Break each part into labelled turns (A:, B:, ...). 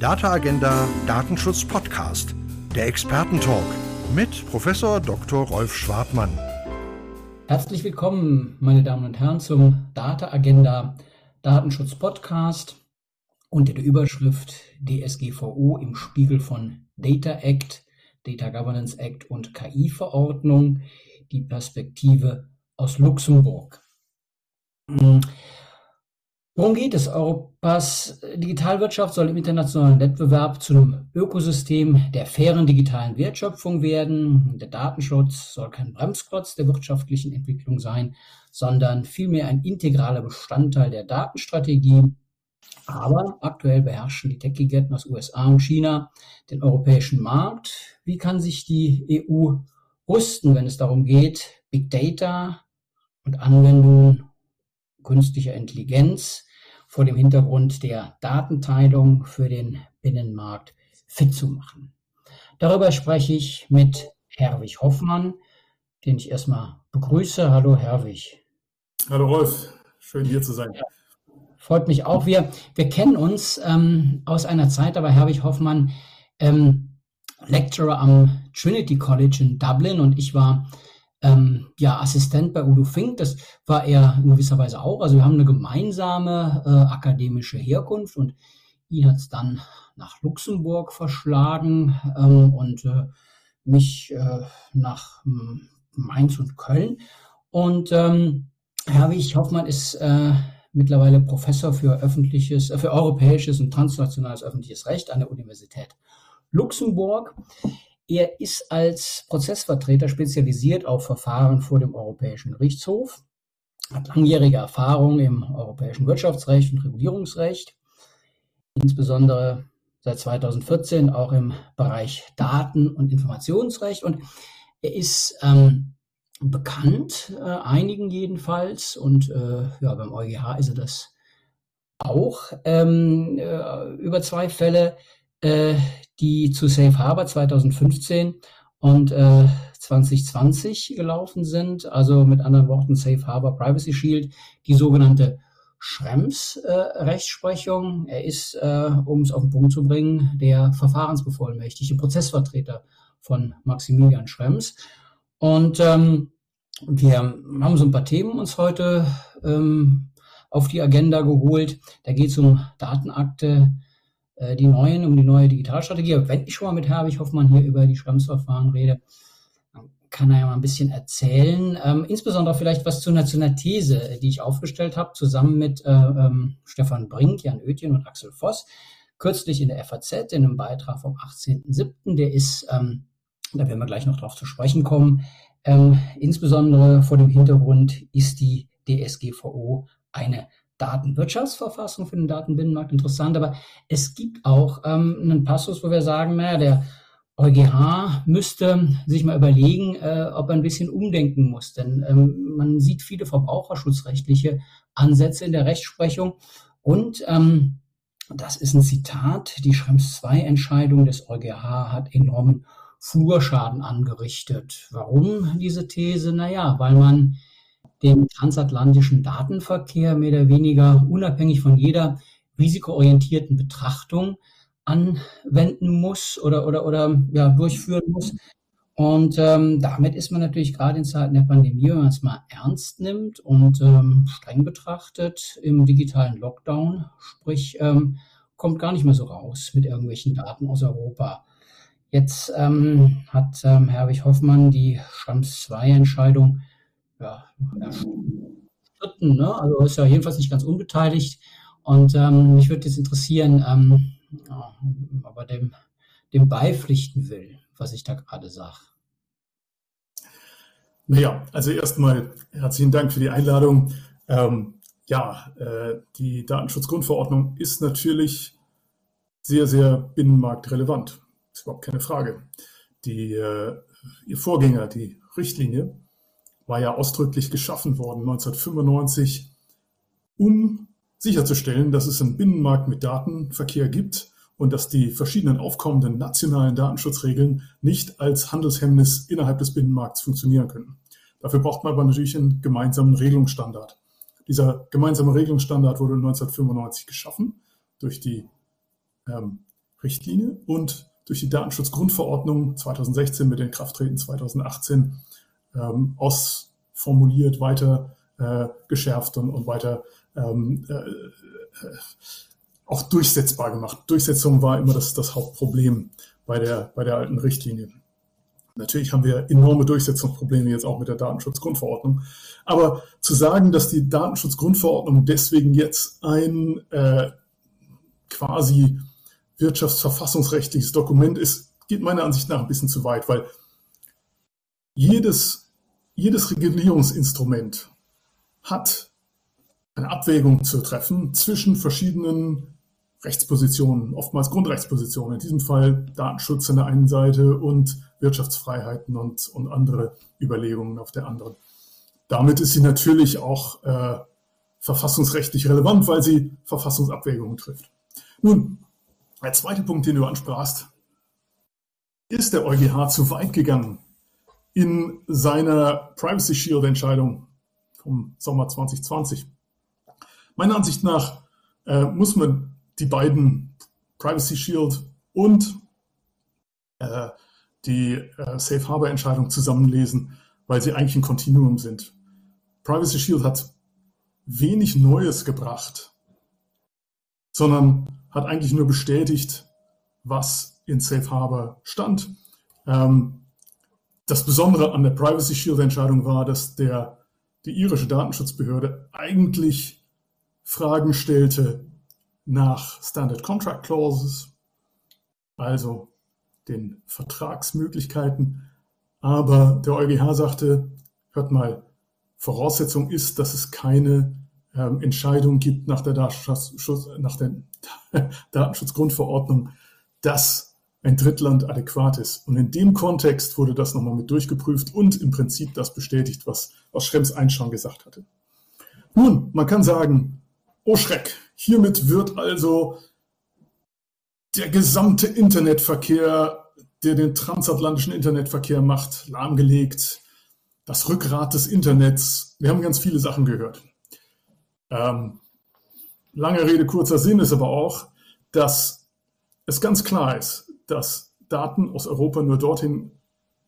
A: Data Agenda Datenschutz Podcast, der Expertentalk mit Professor Dr. Rolf Schwartmann.
B: Herzlich willkommen, meine Damen und Herren, zum Data Agenda Datenschutz Podcast unter der Überschrift DSGVO im Spiegel von Data Act, Data Governance Act und KI-Verordnung, die Perspektive aus Luxemburg. Worum geht es? Europas Digitalwirtschaft soll im internationalen Wettbewerb zu einem Ökosystem der fairen digitalen Wertschöpfung werden. Der Datenschutz soll kein Bremsklotz der wirtschaftlichen Entwicklung sein, sondern vielmehr ein integraler Bestandteil der Datenstrategie. Aber aktuell beherrschen die Tech-Giganten aus USA und China den europäischen Markt. Wie kann sich die EU rüsten, wenn es darum geht, Big Data und Anwendungen künstlicher Intelligenz vor dem Hintergrund der Datenteilung für den Binnenmarkt fit zu machen. Darüber spreche ich mit Herwig Hoffmann, den ich erstmal begrüße. Hallo Herwig.
C: Hallo Rolf, schön hier zu sein. Ja,
B: freut mich auch. Wir, wir kennen uns ähm, aus einer Zeit, aber Herwig Hoffmann, ähm, Lecturer am Trinity College in Dublin und ich war ähm, ja, Assistent bei Udo Fink. Das war er in gewisser Weise auch. Also wir haben eine gemeinsame äh, akademische Herkunft und ihn hat es dann nach Luxemburg verschlagen ähm, und äh, mich äh, nach hm, Mainz und Köln. Und ähm, Herwig Hoffmann ist äh, mittlerweile Professor für öffentliches, äh, für europäisches und transnationales öffentliches Recht an der Universität Luxemburg. Er ist als Prozessvertreter spezialisiert auf Verfahren vor dem Europäischen Gerichtshof, hat langjährige Erfahrung im europäischen Wirtschaftsrecht und Regulierungsrecht, insbesondere seit 2014 auch im Bereich Daten- und Informationsrecht. Und er ist ähm, bekannt, äh, einigen jedenfalls, und äh, ja, beim EuGH ist er das auch, ähm, äh, über zwei Fälle äh, die zu Safe Harbor 2015 und äh, 2020 gelaufen sind. Also mit anderen Worten Safe Harbor Privacy Shield, die sogenannte Schrems-Rechtsprechung. Äh, er ist, äh, um es auf den Punkt zu bringen, der Verfahrensbevollmächtigte Prozessvertreter von Maximilian Schrems. Und ähm, wir haben so ein paar Themen uns heute ähm, auf die Agenda geholt. Da geht es um Datenakte, äh, die neuen, um die neue Digitalstrategie. Aber wenn ich schon mal mit Herbig Hoffmann hier über die Schrems-Verfahren rede, dann kann er ja mal ein bisschen erzählen. Ähm, insbesondere vielleicht was zu einer, These, die ich aufgestellt habe, zusammen mit äh, ähm, Stefan Brink, Jan Oetjen und Axel Voss, kürzlich in der FAZ, in einem Beitrag vom 18.07. Der ist, ähm, da werden wir gleich noch drauf zu sprechen kommen, ähm, insbesondere vor dem Hintergrund ist die DSGVO eine Datenwirtschaftsverfassung für den Datenbinnenmarkt interessant, aber es gibt auch ähm, einen Passus, wo wir sagen, naja, der EuGH müsste sich mal überlegen, äh, ob er ein bisschen umdenken muss. Denn ähm, man sieht viele verbraucherschutzrechtliche Ansätze in der Rechtsprechung. Und ähm, das ist ein Zitat, die Schrems II-Entscheidung des EuGH hat enormen Flurschaden angerichtet. Warum diese These? Naja, weil man den transatlantischen Datenverkehr mehr oder weniger unabhängig von jeder risikoorientierten Betrachtung anwenden muss oder, oder, oder ja, durchführen muss. Und ähm, damit ist man natürlich gerade in Zeiten der Pandemie, wenn man es mal ernst nimmt und ähm, streng betrachtet, im digitalen Lockdown, sprich, ähm, kommt gar nicht mehr so raus mit irgendwelchen Daten aus Europa. Jetzt ähm, hat ähm, Herwig Hoffmann die Schrems 2 Entscheidung ja, erstritten. Ne? Also ist ja jedenfalls nicht ganz unbeteiligt. Und ähm, mich würde jetzt interessieren, ähm, ja, ob er dem, dem beipflichten will, was ich da gerade sage.
C: Naja, also erstmal herzlichen Dank für die Einladung. Ähm, ja, äh, die Datenschutzgrundverordnung ist natürlich sehr, sehr binnenmarktrelevant. Ist überhaupt keine Frage. Die, äh, ihr Vorgänger, die Richtlinie, war ja ausdrücklich geschaffen worden 1995, um sicherzustellen, dass es einen Binnenmarkt mit Datenverkehr gibt und dass die verschiedenen aufkommenden nationalen Datenschutzregeln nicht als Handelshemmnis innerhalb des Binnenmarkts funktionieren können. Dafür braucht man aber natürlich einen gemeinsamen Regelungsstandard. Dieser gemeinsame Regelungsstandard wurde 1995 geschaffen durch die ähm, Richtlinie und durch die Datenschutzgrundverordnung 2016 mit den Krafttreten 2018 ähm, ausformuliert, weiter äh, geschärft und, und weiter ähm, äh, äh, auch durchsetzbar gemacht. Durchsetzung war immer das, das Hauptproblem bei der, bei der alten Richtlinie. Natürlich haben wir enorme Durchsetzungsprobleme jetzt auch mit der Datenschutzgrundverordnung. Aber zu sagen, dass die Datenschutzgrundverordnung deswegen jetzt ein äh, quasi wirtschaftsverfassungsrechtliches Dokument ist, geht meiner Ansicht nach ein bisschen zu weit, weil jedes, jedes Regulierungsinstrument hat eine Abwägung zu treffen zwischen verschiedenen Rechtspositionen, oftmals Grundrechtspositionen, in diesem Fall Datenschutz an der einen Seite und Wirtschaftsfreiheiten und, und andere Überlegungen auf der anderen. Damit ist sie natürlich auch äh, verfassungsrechtlich relevant, weil sie Verfassungsabwägungen trifft. Nun, der zweite Punkt, den du ansprachst, ist der EuGH zu weit gegangen in seiner Privacy Shield Entscheidung vom Sommer 2020. Meiner Ansicht nach äh, muss man die beiden Privacy Shield und äh, die äh, Safe Harbor Entscheidung zusammenlesen, weil sie eigentlich ein Kontinuum sind. Privacy Shield hat wenig Neues gebracht, sondern hat eigentlich nur bestätigt, was in Safe Harbor stand. Ähm, das Besondere an der Privacy Shield Entscheidung war, dass der, die irische Datenschutzbehörde eigentlich Fragen stellte, nach Standard Contract Clauses, also den Vertragsmöglichkeiten. Aber der EuGH sagte, hört mal, Voraussetzung ist, dass es keine ähm, Entscheidung gibt nach der, Datenschutz, nach der Datenschutzgrundverordnung, dass ein Drittland adäquat ist. Und in dem Kontext wurde das nochmal mit durchgeprüft und im Prinzip das bestätigt, was, was Schrems 1 schon gesagt hatte. Nun, man kann sagen, oh Schreck, Hiermit wird also der gesamte Internetverkehr, der den transatlantischen Internetverkehr macht, lahmgelegt. Das Rückgrat des Internets. Wir haben ganz viele Sachen gehört. Ähm, lange Rede, kurzer Sinn ist aber auch, dass es ganz klar ist, dass Daten aus Europa nur dorthin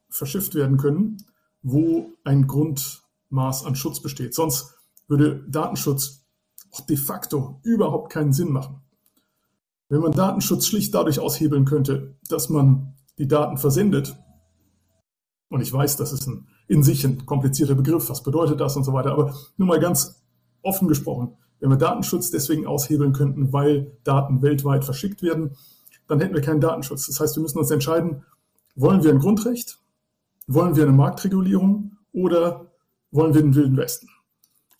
C: verschifft werden können, wo ein Grundmaß an Schutz besteht. Sonst würde Datenschutz auch de facto überhaupt keinen Sinn machen. Wenn man Datenschutz schlicht dadurch aushebeln könnte, dass man die Daten versendet, und ich weiß, das ist ein, in sich ein komplizierter Begriff, was bedeutet das und so weiter, aber nur mal ganz offen gesprochen, wenn wir Datenschutz deswegen aushebeln könnten, weil Daten weltweit verschickt werden, dann hätten wir keinen Datenschutz. Das heißt, wir müssen uns entscheiden, wollen wir ein Grundrecht, wollen wir eine Marktregulierung oder wollen wir den Wilden Westen?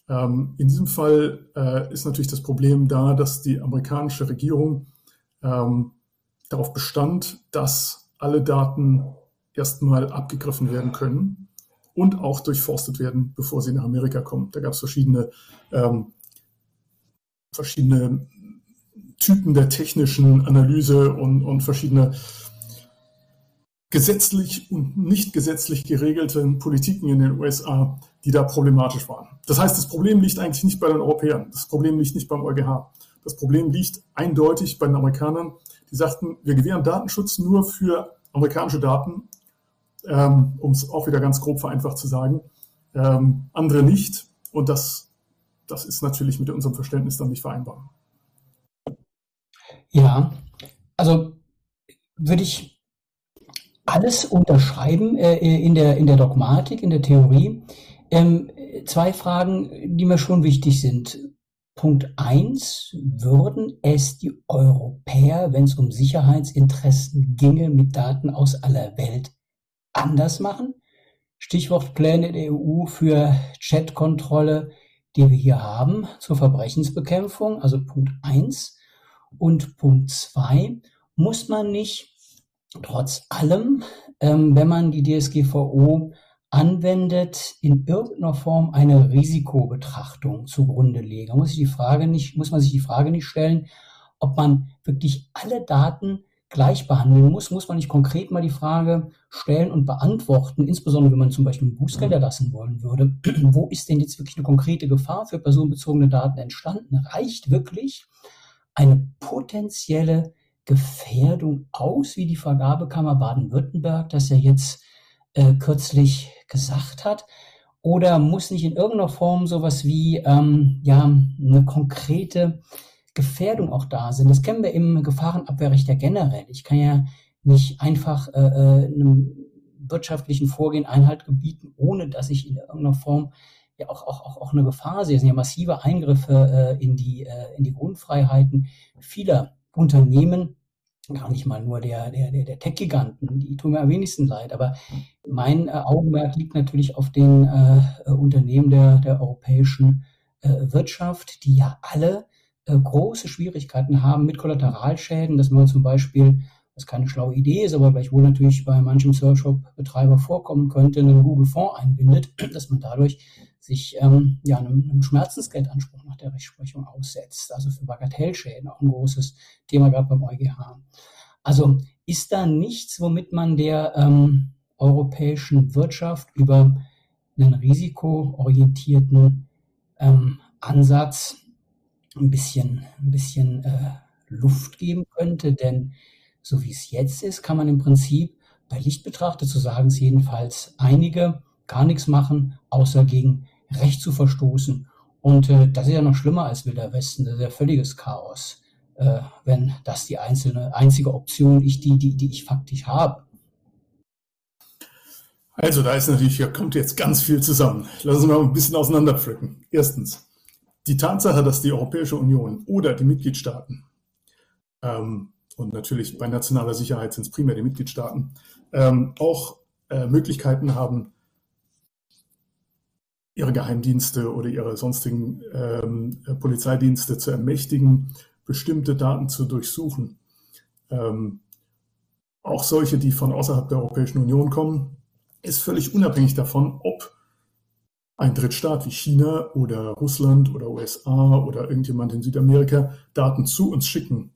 C: Ähm, in diesem Fall äh, ist natürlich das Problem da, dass die amerikanische Regierung ähm, darauf bestand, dass alle Daten erstmal abgegriffen werden können und auch durchforstet werden, bevor sie nach Amerika kommen. Da gab es verschiedene, ähm, verschiedene Typen der technischen Analyse und, und verschiedene gesetzlich und nicht gesetzlich geregelten Politiken in den USA, die da problematisch waren. Das heißt, das Problem liegt eigentlich nicht bei den Europäern, das Problem liegt nicht beim EuGH. Das Problem liegt eindeutig bei den Amerikanern, die sagten, wir gewähren Datenschutz nur für amerikanische Daten, ähm, um es auch wieder ganz grob vereinfacht zu sagen, ähm, andere nicht. Und das, das ist natürlich mit unserem Verständnis dann nicht vereinbar.
B: Ja, also würde ich alles unterschreiben äh, in, der, in der Dogmatik, in der Theorie. Ähm, zwei Fragen, die mir schon wichtig sind. Punkt eins: Würden es die Europäer, wenn es um Sicherheitsinteressen ginge, mit Daten aus aller Welt anders machen? Stichwort Pläne der EU für Chatkontrolle, die wir hier haben zur Verbrechensbekämpfung, also Punkt eins Und Punkt zwei: muss man nicht trotz allem, ähm, wenn man die DSGVO anwendet, in irgendeiner Form eine Risikobetrachtung zugrunde legen. Muss, ich die Frage nicht, muss man sich die Frage nicht stellen, ob man wirklich alle Daten gleich behandeln muss, muss man nicht konkret mal die Frage stellen und beantworten, insbesondere wenn man zum Beispiel Bußgelder lassen wollen würde, wo ist denn jetzt wirklich eine konkrete Gefahr für personenbezogene Daten entstanden? Reicht wirklich eine potenzielle Gefährdung aus, wie die Vergabekammer Baden-Württemberg das ja jetzt äh, kürzlich gesagt hat? Oder muss nicht in irgendeiner Form sowas wie ähm, ja, eine konkrete Gefährdung auch da sein? Das kennen wir im Gefahrenabwehrrecht ja generell. Ich kann ja nicht einfach äh, äh einem wirtschaftlichen Vorgehen Einhalt gebieten, ohne dass ich in irgendeiner Form ja auch, auch, auch, auch eine Gefahr. Es sind ja massive Eingriffe äh, in, die, äh, in die Grundfreiheiten vieler Unternehmen, gar nicht mal nur der, der, der, Tech-Giganten, die tun mir am wenigsten leid, aber mein äh, Augenmerk liegt natürlich auf den äh, äh, Unternehmen der, der europäischen äh, Wirtschaft, die ja alle äh, große Schwierigkeiten haben mit Kollateralschäden, dass man zum Beispiel was keine schlaue Idee ist, aber wohl natürlich bei manchem Surfshop-Betreiber vorkommen könnte, einen Google-Fonds einbindet, dass man dadurch sich ähm, ja, einem, einem Schmerzensgeldanspruch nach der Rechtsprechung aussetzt. Also für Bagatellschäden auch ein großes Thema gerade beim EuGH. Also ist da nichts, womit man der ähm, europäischen Wirtschaft über einen risikoorientierten ähm, Ansatz ein bisschen, ein bisschen äh, Luft geben könnte, denn so wie es jetzt ist, kann man im Prinzip bei Licht betrachtet, so sagen es jedenfalls einige, gar nichts machen, außer gegen Recht zu verstoßen. Und äh, das ist ja noch schlimmer als Wilder Westen, das ist ja völliges Chaos, äh, wenn das die einzelne, einzige Option ist, die, die, die ich faktisch habe.
C: Also da ist natürlich, hier kommt jetzt ganz viel zusammen. Lass uns mal ein bisschen auseinanderpflücken. Erstens, die Tatsache, dass die Europäische Union oder die Mitgliedstaaten ähm, und natürlich bei nationaler Sicherheit sind es primär die Mitgliedstaaten, ähm, auch äh, Möglichkeiten haben, ihre Geheimdienste oder ihre sonstigen ähm, Polizeidienste zu ermächtigen, bestimmte Daten zu durchsuchen. Ähm, auch solche, die von außerhalb der Europäischen Union kommen, ist völlig unabhängig davon, ob ein Drittstaat wie China oder Russland oder USA oder irgendjemand in Südamerika Daten zu uns schicken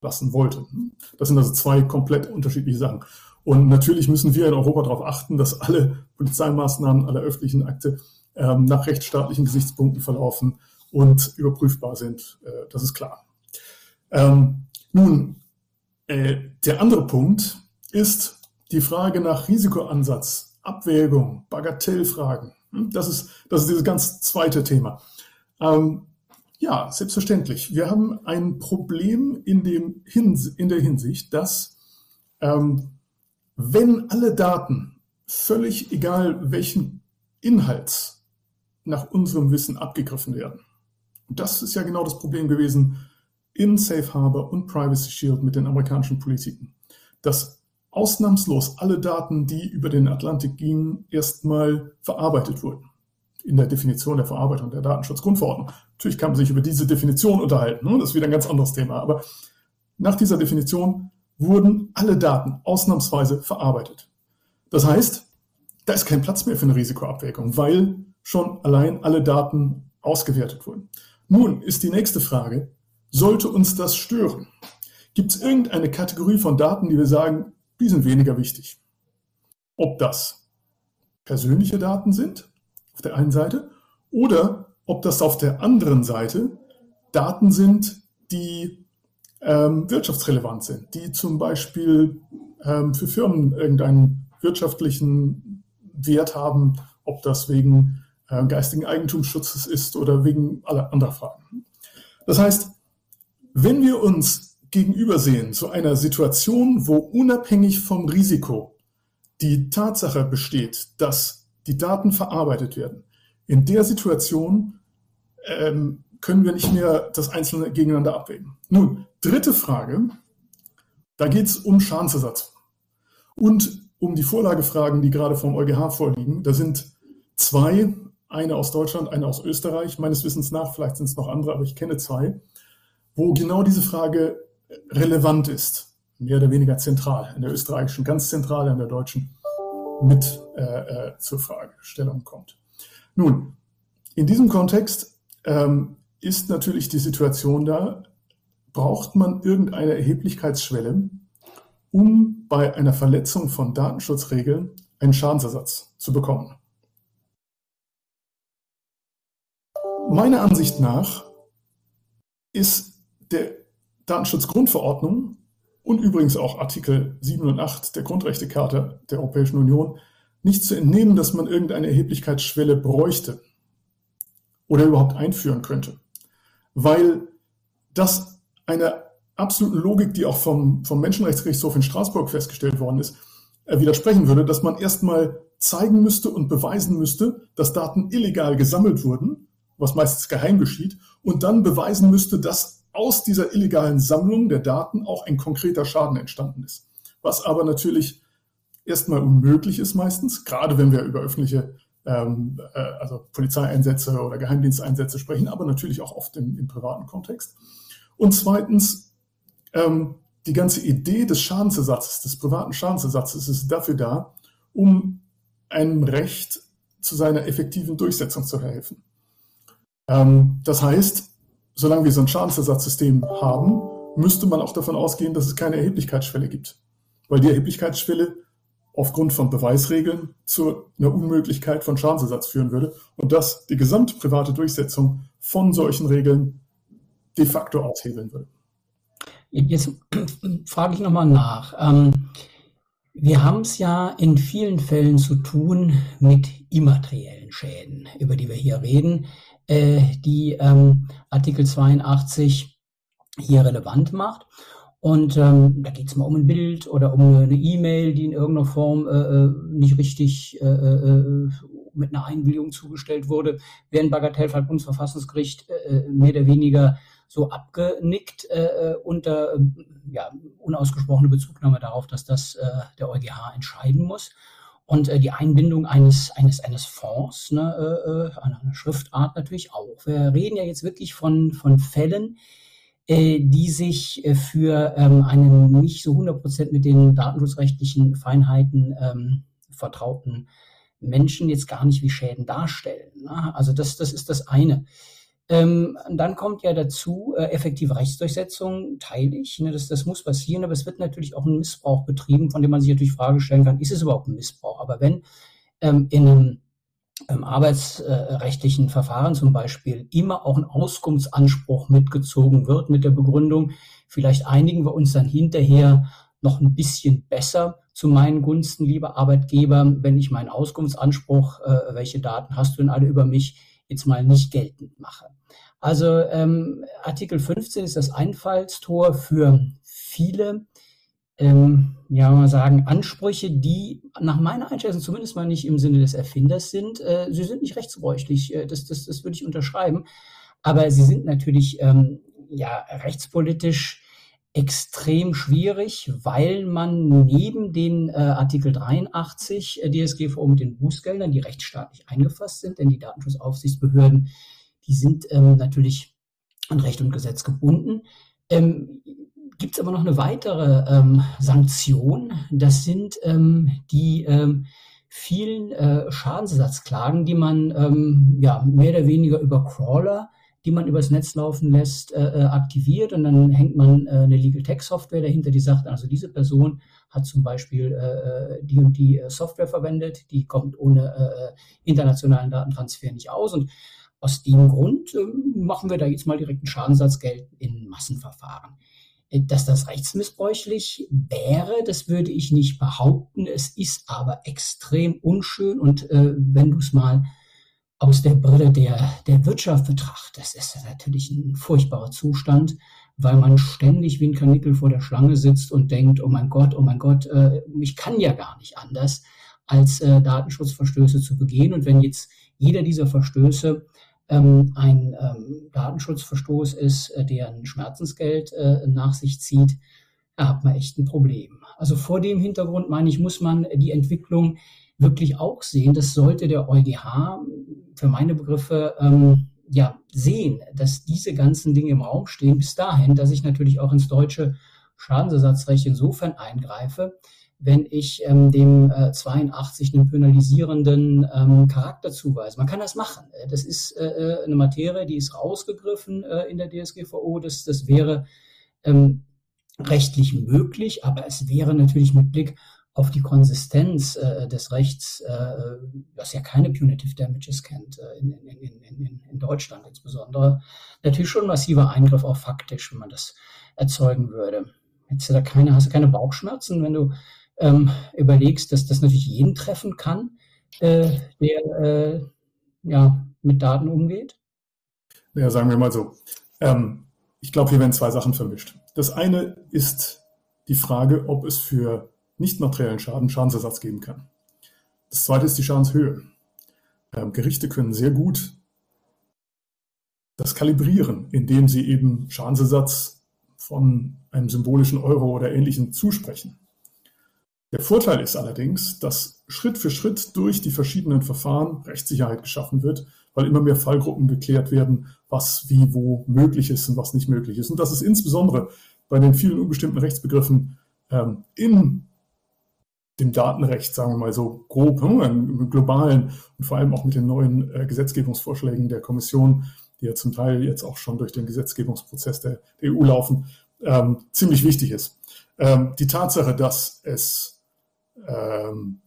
C: lassen wollte. Das sind also zwei komplett unterschiedliche Sachen. Und natürlich müssen wir in Europa darauf achten, dass alle Polizeimaßnahmen, alle öffentlichen Akte ähm, nach rechtsstaatlichen Gesichtspunkten verlaufen und überprüfbar sind. Äh, das ist klar. Ähm, nun, äh, der andere Punkt ist die Frage nach Risikoansatz, Abwägung, Bagatellfragen. Hm, das ist, das ist dieses ganz zweite Thema. Ähm, ja, selbstverständlich. Wir haben ein Problem in, dem Hins in der Hinsicht, dass ähm, wenn alle Daten, völlig egal welchen Inhalts, nach unserem Wissen abgegriffen werden, und das ist ja genau das Problem gewesen in Safe Harbor und Privacy Shield mit den amerikanischen Politiken, dass ausnahmslos alle Daten, die über den Atlantik gingen, erstmal verarbeitet wurden in der Definition der Verarbeitung der Datenschutzgrundverordnung. Natürlich kann man sich über diese Definition unterhalten, ne? das ist wieder ein ganz anderes Thema. Aber nach dieser Definition wurden alle Daten ausnahmsweise verarbeitet. Das heißt, da ist kein Platz mehr für eine Risikoabwägung, weil schon allein alle Daten ausgewertet wurden. Nun ist die nächste Frage, sollte uns das stören? Gibt es irgendeine Kategorie von Daten, die wir sagen, die sind weniger wichtig? Ob das persönliche Daten sind, auf der einen Seite oder ob das auf der anderen Seite Daten sind, die ähm, wirtschaftsrelevant sind, die zum Beispiel ähm, für Firmen irgendeinen wirtschaftlichen Wert haben, ob das wegen äh, geistigen Eigentumsschutzes ist oder wegen aller anderer Fragen. Das heißt, wenn wir uns gegenübersehen zu einer Situation, wo unabhängig vom Risiko die Tatsache besteht, dass die Daten verarbeitet werden. In der Situation ähm, können wir nicht mehr das Einzelne gegeneinander abwägen. Nun, dritte Frage, da geht es um Schadensersatz und um die Vorlagefragen, die gerade vom EuGH vorliegen. Da sind zwei, eine aus Deutschland, eine aus Österreich, meines Wissens nach, vielleicht sind es noch andere, aber ich kenne zwei, wo genau diese Frage relevant ist, mehr oder weniger zentral, in der österreichischen ganz zentral, in der deutschen mit äh, äh, zur Fragestellung kommt. Nun, in diesem Kontext ähm, ist natürlich die Situation da, braucht man irgendeine Erheblichkeitsschwelle, um bei einer Verletzung von Datenschutzregeln einen Schadensersatz zu bekommen. Meiner Ansicht nach ist der Datenschutzgrundverordnung und übrigens auch Artikel 7 und 8 der Grundrechtecharta der Europäischen Union nicht zu entnehmen, dass man irgendeine Erheblichkeitsschwelle bräuchte oder überhaupt einführen könnte, weil das eine absolute Logik, die auch vom, vom Menschenrechtsgerichtshof in Straßburg festgestellt worden ist, äh, widersprechen würde, dass man erstmal zeigen müsste und beweisen müsste, dass Daten illegal gesammelt wurden, was meistens geheim geschieht, und dann beweisen müsste, dass aus dieser illegalen Sammlung der Daten auch ein konkreter Schaden entstanden ist. Was aber natürlich erstmal unmöglich ist meistens, gerade wenn wir über öffentliche, ähm, äh, also Polizeieinsätze oder Geheimdiensteinsätze sprechen, aber natürlich auch oft im, im privaten Kontext. Und zweitens, ähm, die ganze Idee des Schadensersatzes, des privaten Schadensersatzes ist dafür da, um einem Recht zu seiner effektiven Durchsetzung zu helfen. Ähm, das heißt, solange wir so ein Schadensersatzsystem haben, müsste man auch davon ausgehen, dass es keine Erheblichkeitsschwelle gibt. Weil die Erheblichkeitsschwelle aufgrund von Beweisregeln zu einer Unmöglichkeit von Schadensersatz führen würde und das die gesamte private Durchsetzung von solchen Regeln de facto aushebeln würde.
B: Jetzt frage ich nochmal nach. Ähm, wir haben es ja in vielen Fällen zu tun mit immateriellen Schäden, über die wir hier reden, äh, die ähm, Artikel 82 hier relevant macht. Und ähm, da geht es mal um ein Bild oder um eine E-Mail, die in irgendeiner Form äh, äh nicht richtig äh, äh, mit einer Einwilligung zugestellt wurde, während Bagatellfall Bundesverfassungsgericht äh, mehr oder weniger so abgenickt äh, unter ja, unausgesprochene Bezugnahme darauf, dass das äh, der EuGH entscheiden muss. Und äh, die Einbindung eines, eines, eines Fonds, ne, äh, einer Schriftart natürlich auch. Wir reden ja jetzt wirklich von, von Fällen, äh, die sich äh, für ähm, einen nicht so 100% mit den datenschutzrechtlichen Feinheiten ähm, vertrauten Menschen jetzt gar nicht wie Schäden darstellen. Ne? Also das, das ist das eine. Ähm, dann kommt ja dazu, äh, effektive Rechtsdurchsetzung teile ich. Ne, das, das muss passieren, aber es wird natürlich auch ein Missbrauch betrieben, von dem man sich natürlich Frage stellen kann, ist es überhaupt ein Missbrauch? Aber wenn ähm, in einem im arbeitsrechtlichen Verfahren zum Beispiel immer auch ein Auskunftsanspruch mitgezogen wird mit der Begründung, vielleicht einigen wir uns dann hinterher noch ein bisschen besser zu meinen Gunsten, lieber Arbeitgeber, wenn ich meinen Auskunftsanspruch, äh, welche Daten hast du denn alle über mich, jetzt mal nicht geltend mache. Also ähm, Artikel 15 ist das Einfallstor für viele ähm, ja, mal sagen, Ansprüche, die nach meiner Einschätzung zumindest mal nicht im Sinne des Erfinders sind. Äh, sie sind nicht rechtsbräuchlich, äh, das, das, das würde ich unterschreiben. Aber sie sind natürlich ähm, ja, rechtspolitisch extrem schwierig, weil man neben den äh, Artikel 83 äh, DSGVO mit den Bußgeldern, die rechtsstaatlich eingefasst sind, denn die Datenschutzaufsichtsbehörden, die sind ähm, natürlich an Recht und Gesetz gebunden, ähm, gibt es aber noch eine weitere ähm, Sanktion. Das sind ähm, die ähm, vielen äh, Schadensersatzklagen, die man ähm, ja, mehr oder weniger über Crawler, die man übers Netz laufen lässt, äh, äh aktiviert und dann hängt man äh, eine Legal Tech Software dahinter, die sagt, also diese Person hat zum Beispiel äh, äh die und die äh, Software verwendet, die kommt ohne internationalen Datentransfer nicht aus und aus dem Grund machen wir da jetzt mal direkt einen Schadensersatz geltend in Massenverfahren. Dass das rechtsmissbräuchlich wäre, das würde ich nicht behaupten. Es ist aber extrem unschön und wenn du es mal aus der Brille der, der Wirtschaft betrachtest, ist das natürlich ein furchtbarer Zustand, weil man ständig wie ein Kanickel vor der Schlange sitzt und denkt, oh mein Gott, oh mein Gott, äh, ich kann ja gar nicht anders, als äh, Datenschutzverstöße zu begehen. Und wenn jetzt jeder dieser Verstöße ähm, ein ähm, Datenschutzverstoß ist, äh, der ein Schmerzensgeld nach sich zieht, da hat man echt ein Problem. Also vor dem Hintergrund, meine ich, muss man die Entwicklung wirklich auch sehen. Das sollte der EuGH für meine Begriffe ähm, ja sehen, dass diese ganzen Dinge im Raum stehen, bis dahin, dass ich natürlich auch ins deutsche Schadensersatzrecht insofern eingreife, wenn ich ähm, dem äh, 82 einen penalisierenden ähm, Charakter zuweise. Man kann das machen. Äh, das ist äh, äh, eine Materie, die ist rausgegriffen äh, in der DSGVO. Das, das wäre ähm, rechtlich möglich, aber es wäre natürlich mit Blick auf die Konsistenz äh, des Rechts, äh, das ja keine Punitive Damages kennt, äh, in, in, in, in, Deutschland insbesondere, natürlich schon ein massiver Eingriff auch faktisch, wenn man das erzeugen würde. hättest du da keine, hast du keine Bauchschmerzen, wenn du ähm, überlegst, dass das natürlich jeden treffen kann, äh, der äh, ja, mit Daten umgeht?
C: Ja, sagen wir mal so. Ähm, ich glaube, hier werden zwei Sachen vermischt. Das eine ist die Frage, ob es für nicht materiellen Schaden Schadensersatz geben kann. Das zweite ist die Schadenshöhe. Ähm, Gerichte können sehr gut das kalibrieren, indem sie eben Schadensersatz von einem symbolischen Euro oder ähnlichem zusprechen. Der Vorteil ist allerdings, dass Schritt für Schritt durch die verschiedenen Verfahren Rechtssicherheit geschaffen wird, weil immer mehr Fallgruppen geklärt werden, was wie wo möglich ist und was nicht möglich ist. Und das ist insbesondere bei den vielen unbestimmten Rechtsbegriffen ähm, in dem Datenrecht, sagen wir mal so grob, hm, im globalen und vor allem auch mit den neuen äh, Gesetzgebungsvorschlägen der Kommission, die ja zum Teil jetzt auch schon durch den Gesetzgebungsprozess der, der EU laufen, ähm, ziemlich wichtig ist. Ähm, die Tatsache, dass es ähm,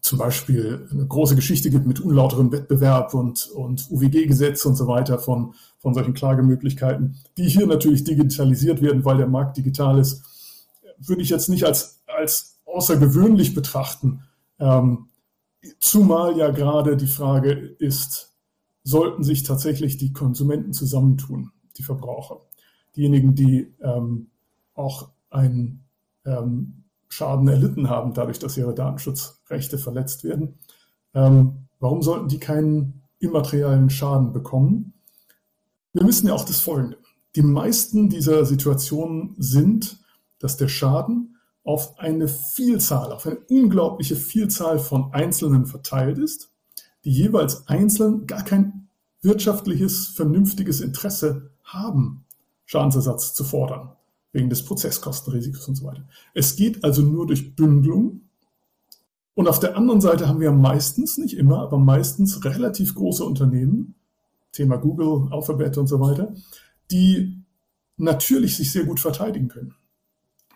C: zum Beispiel eine große Geschichte gibt mit unlauterem Wettbewerb und, und UWG-Gesetz und so weiter von, von solchen Klagemöglichkeiten, die hier natürlich digitalisiert werden, weil der Markt digital ist, würde ich jetzt nicht als, als außergewöhnlich betrachten. Ähm, zumal ja gerade die Frage ist, sollten sich tatsächlich die Konsumenten zusammentun, die Verbraucher, diejenigen, die ähm, auch ein ähm, Schaden erlitten haben, dadurch, dass ihre Datenschutzrechte verletzt werden. Ähm, warum sollten die keinen immateriellen Schaden bekommen? Wir wissen ja auch das Folgende. Die meisten dieser Situationen sind, dass der Schaden auf eine Vielzahl, auf eine unglaubliche Vielzahl von Einzelnen verteilt ist, die jeweils einzeln gar kein wirtschaftliches, vernünftiges Interesse haben, Schadensersatz zu fordern wegen des Prozesskostenrisikos und so weiter. Es geht also nur durch Bündelung. Und auf der anderen Seite haben wir meistens, nicht immer, aber meistens relativ große Unternehmen, Thema Google, Alphabet und so weiter, die natürlich sich sehr gut verteidigen können.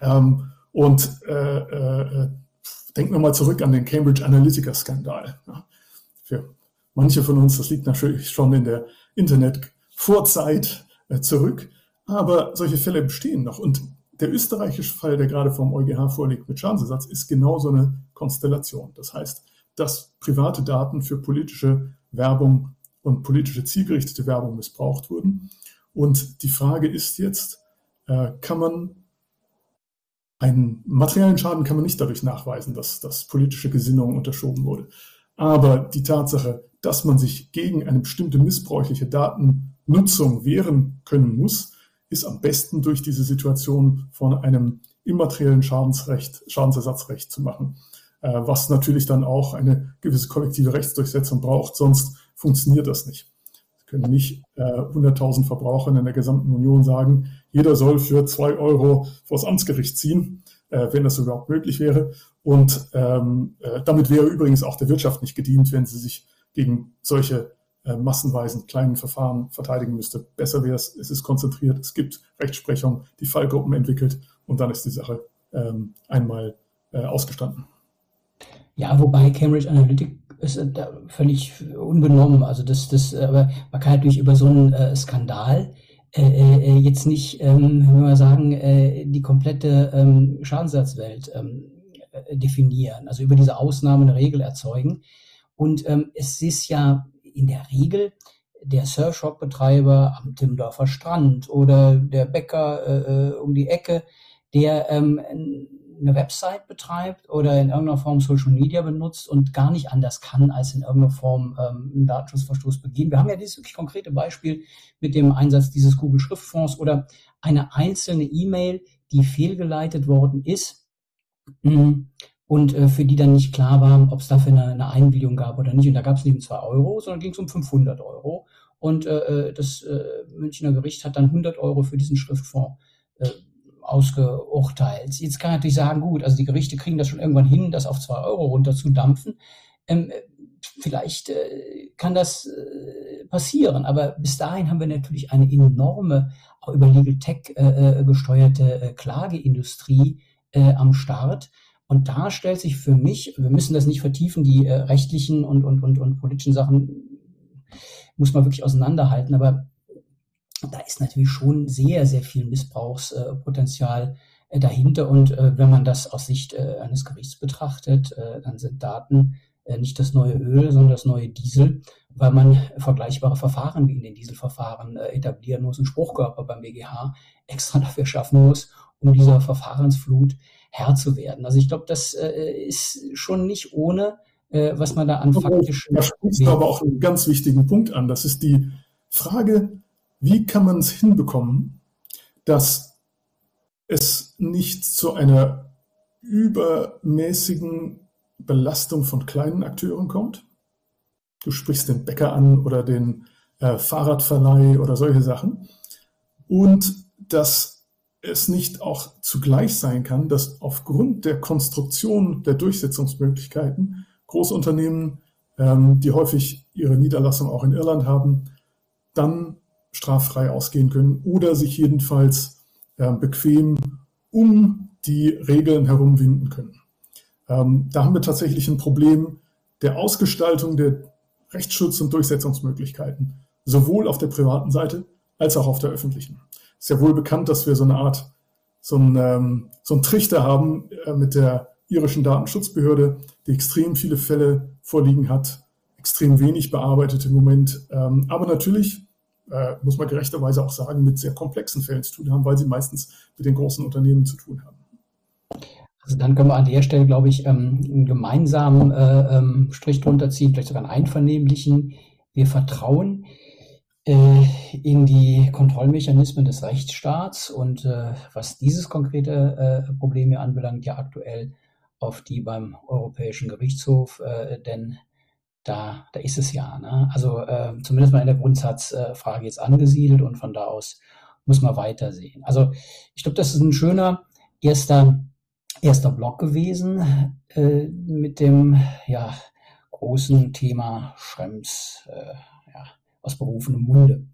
C: Ähm, und äh, äh, denken wir mal zurück an den Cambridge Analytica-Skandal. Ja. Für manche von uns, das liegt natürlich schon in der Internet-Vorzeit äh, zurück. Aber solche Fälle bestehen noch. Und der österreichische Fall, der gerade vom EuGH vorliegt mit Schadensersatz, ist genau so eine Konstellation. Das heißt, dass private Daten für politische Werbung und politische zielgerichtete Werbung missbraucht wurden. Und die Frage ist jetzt, äh, kann man einen materiellen Schaden kann man nicht dadurch nachweisen, dass, dass politische Gesinnung unterschoben wurde. Aber die Tatsache, dass man sich gegen eine bestimmte missbräuchliche Datennutzung wehren können muss, ist am besten durch diese Situation von einem immateriellen Schadensrecht, Schadensersatzrecht zu machen, äh, was natürlich dann auch eine gewisse kollektive Rechtsdurchsetzung braucht, sonst funktioniert das nicht. Wir können nicht äh, 100.000 Verbraucher in der gesamten Union sagen, jeder soll für zwei Euro vors Amtsgericht ziehen, äh, wenn das überhaupt möglich wäre. Und ähm, äh, damit wäre übrigens auch der Wirtschaft nicht gedient, wenn sie sich gegen solche äh, massenweisen kleinen Verfahren verteidigen müsste. Besser wäre es, es ist konzentriert, es gibt Rechtsprechung, die Fallgruppen entwickelt und dann ist die Sache ähm, einmal äh, ausgestanden.
B: Ja, wobei Cambridge Analytica ist äh, da völlig unbenommen. Also das, das, aber man kann natürlich über so einen äh, Skandal äh, äh, jetzt nicht, ähm, wenn wir sagen, äh, die komplette ähm, Schadensersatzwelt ähm, definieren, also über diese Ausnahme eine Regel erzeugen. Und ähm, es ist ja in der Regel der Surfshop-Betreiber am Timmendorfer Strand oder der Bäcker äh, äh, um die Ecke, der ähm, eine Website betreibt oder in irgendeiner Form Social Media benutzt und gar nicht anders kann, als in irgendeiner Form ähm, einen Datenschutzverstoß begehen. Wir haben ja dieses wirklich konkrete Beispiel mit dem Einsatz dieses Google Schriftfonds oder eine einzelne E-Mail, die fehlgeleitet worden ist. Mhm und äh, für die dann nicht klar war, ob es dafür eine, eine Einwilligung gab oder nicht. Und da gab es nicht um zwei Euro, sondern ging es um 500 Euro. Und äh, äh, das äh, Münchner Gericht hat dann 100 Euro für diesen Schriftfonds äh, ausgeurteilt. Jetzt kann man natürlich sagen, gut, also die Gerichte kriegen das schon irgendwann hin, das auf zwei Euro runterzudampfen. Ähm, vielleicht äh, kann das äh, passieren, aber bis dahin haben wir natürlich eine enorme, auch über Legal Tech äh, äh gesteuerte äh, Klageindustrie äh, am Start und da stellt sich für mich, wir müssen das nicht vertiefen, die äh, rechtlichen und, und, und, und politischen Sachen muss man wirklich auseinanderhalten, aber da ist natürlich schon sehr, sehr viel Missbrauchspotenzial äh, dahinter. Und äh, wenn man das aus Sicht äh, eines Gerichts betrachtet, dann sind Daten nicht das neue Öl, sondern das neue Diesel, weil man vergleichbare Verfahren wie in den Dieselverfahren etablieren muss, einen Spruchkörper beim BGH extra dafür schaffen muss, um dieser Verfahrensflut Herr zu werden. Also ich glaube, das ist schon nicht ohne, was man da an faktischen...
C: Da sprichst du aber auch einen ganz wichtigen Punkt an. Das ist die Frage, wie kann man es hinbekommen, dass es nicht zu einer übermäßigen Belastung von kleinen Akteuren kommt. Du sprichst den Bäcker an oder den äh, Fahrradverleih oder solche Sachen. Und dass es nicht auch zugleich sein kann, dass aufgrund der Konstruktion der Durchsetzungsmöglichkeiten Großunternehmen, ähm, die häufig ihre Niederlassung auch in Irland haben, dann straffrei ausgehen können oder sich jedenfalls äh, bequem um die Regeln herumwinden können. Ähm, da haben wir tatsächlich ein Problem der Ausgestaltung der Rechtsschutz- und Durchsetzungsmöglichkeiten, sowohl auf der privaten Seite als auch auf der öffentlichen. Es ist ja wohl bekannt, dass wir so eine Art, so ein, ähm, so ein Trichter haben äh, mit der irischen Datenschutzbehörde, die extrem viele Fälle vorliegen hat, extrem wenig bearbeitet im Moment. Ähm, aber natürlich äh, muss man gerechterweise auch sagen, mit sehr komplexen Fällen zu tun haben, weil sie meistens mit den großen Unternehmen zu tun haben.
B: Also dann können wir an der Stelle, glaube ich, ähm, einen gemeinsamen äh, ähm, Strich drunter ziehen, vielleicht sogar einen einvernehmlichen. Wir vertrauen äh, in die Kontrollmechanismen des Rechtsstaats und äh, was dieses konkrete Problem hier anbelangt, ja aktuell auf die beim Europäischen Gerichtshof, denn da, da ist es ja. Ne? Also zumindest mal in der Grundsatzfrage jetzt angesiedelt und von da aus muss man weitersehen. Also ich glaube, das ist ein schöner erster erster Block gewesen äh, mit dem ja, großen Thema Schrems äh, ja, aus berufenem Munde.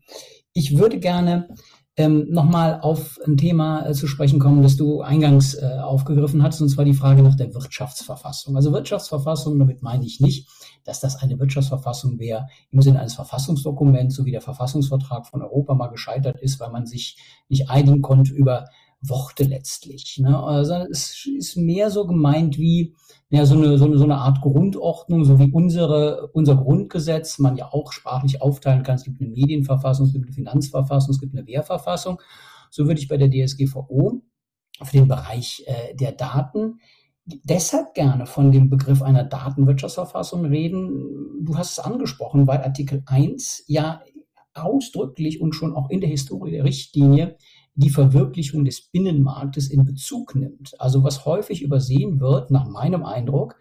B: Ich würde gerne ähm, nochmal auf ein Thema äh, zu sprechen kommen, das du eingangs äh, aufgegriffen hast, und zwar die Frage nach der Wirtschaftsverfassung. Also Wirtschaftsverfassung, damit meine ich nicht, dass das eine Wirtschaftsverfassung wäre im Sinne eines Verfassungsdokuments, so wie der Verfassungsvertrag von Europa mal gescheitert ist, weil man sich nicht einigen konnte über Worte letztlich. Ne? Also es ist mehr so gemeint wie ja, so, eine, so, eine, so eine Art Grundordnung, so wie unsere, unser Grundgesetz man ja auch sprachlich aufteilen kann. Es gibt eine Medienverfassung, es gibt eine Finanzverfassung, es gibt eine Wehrverfassung. So würde ich bei der DSGVO für den Bereich äh, der Daten deshalb gerne von dem Begriff einer Datenwirtschaftsverfassung reden. Du hast es angesprochen, weil Artikel 1 ja ausdrücklich und schon auch in der Historie der Richtlinie die Verwirklichung des Binnenmarktes in Bezug nimmt. Also was häufig übersehen wird, nach meinem Eindruck,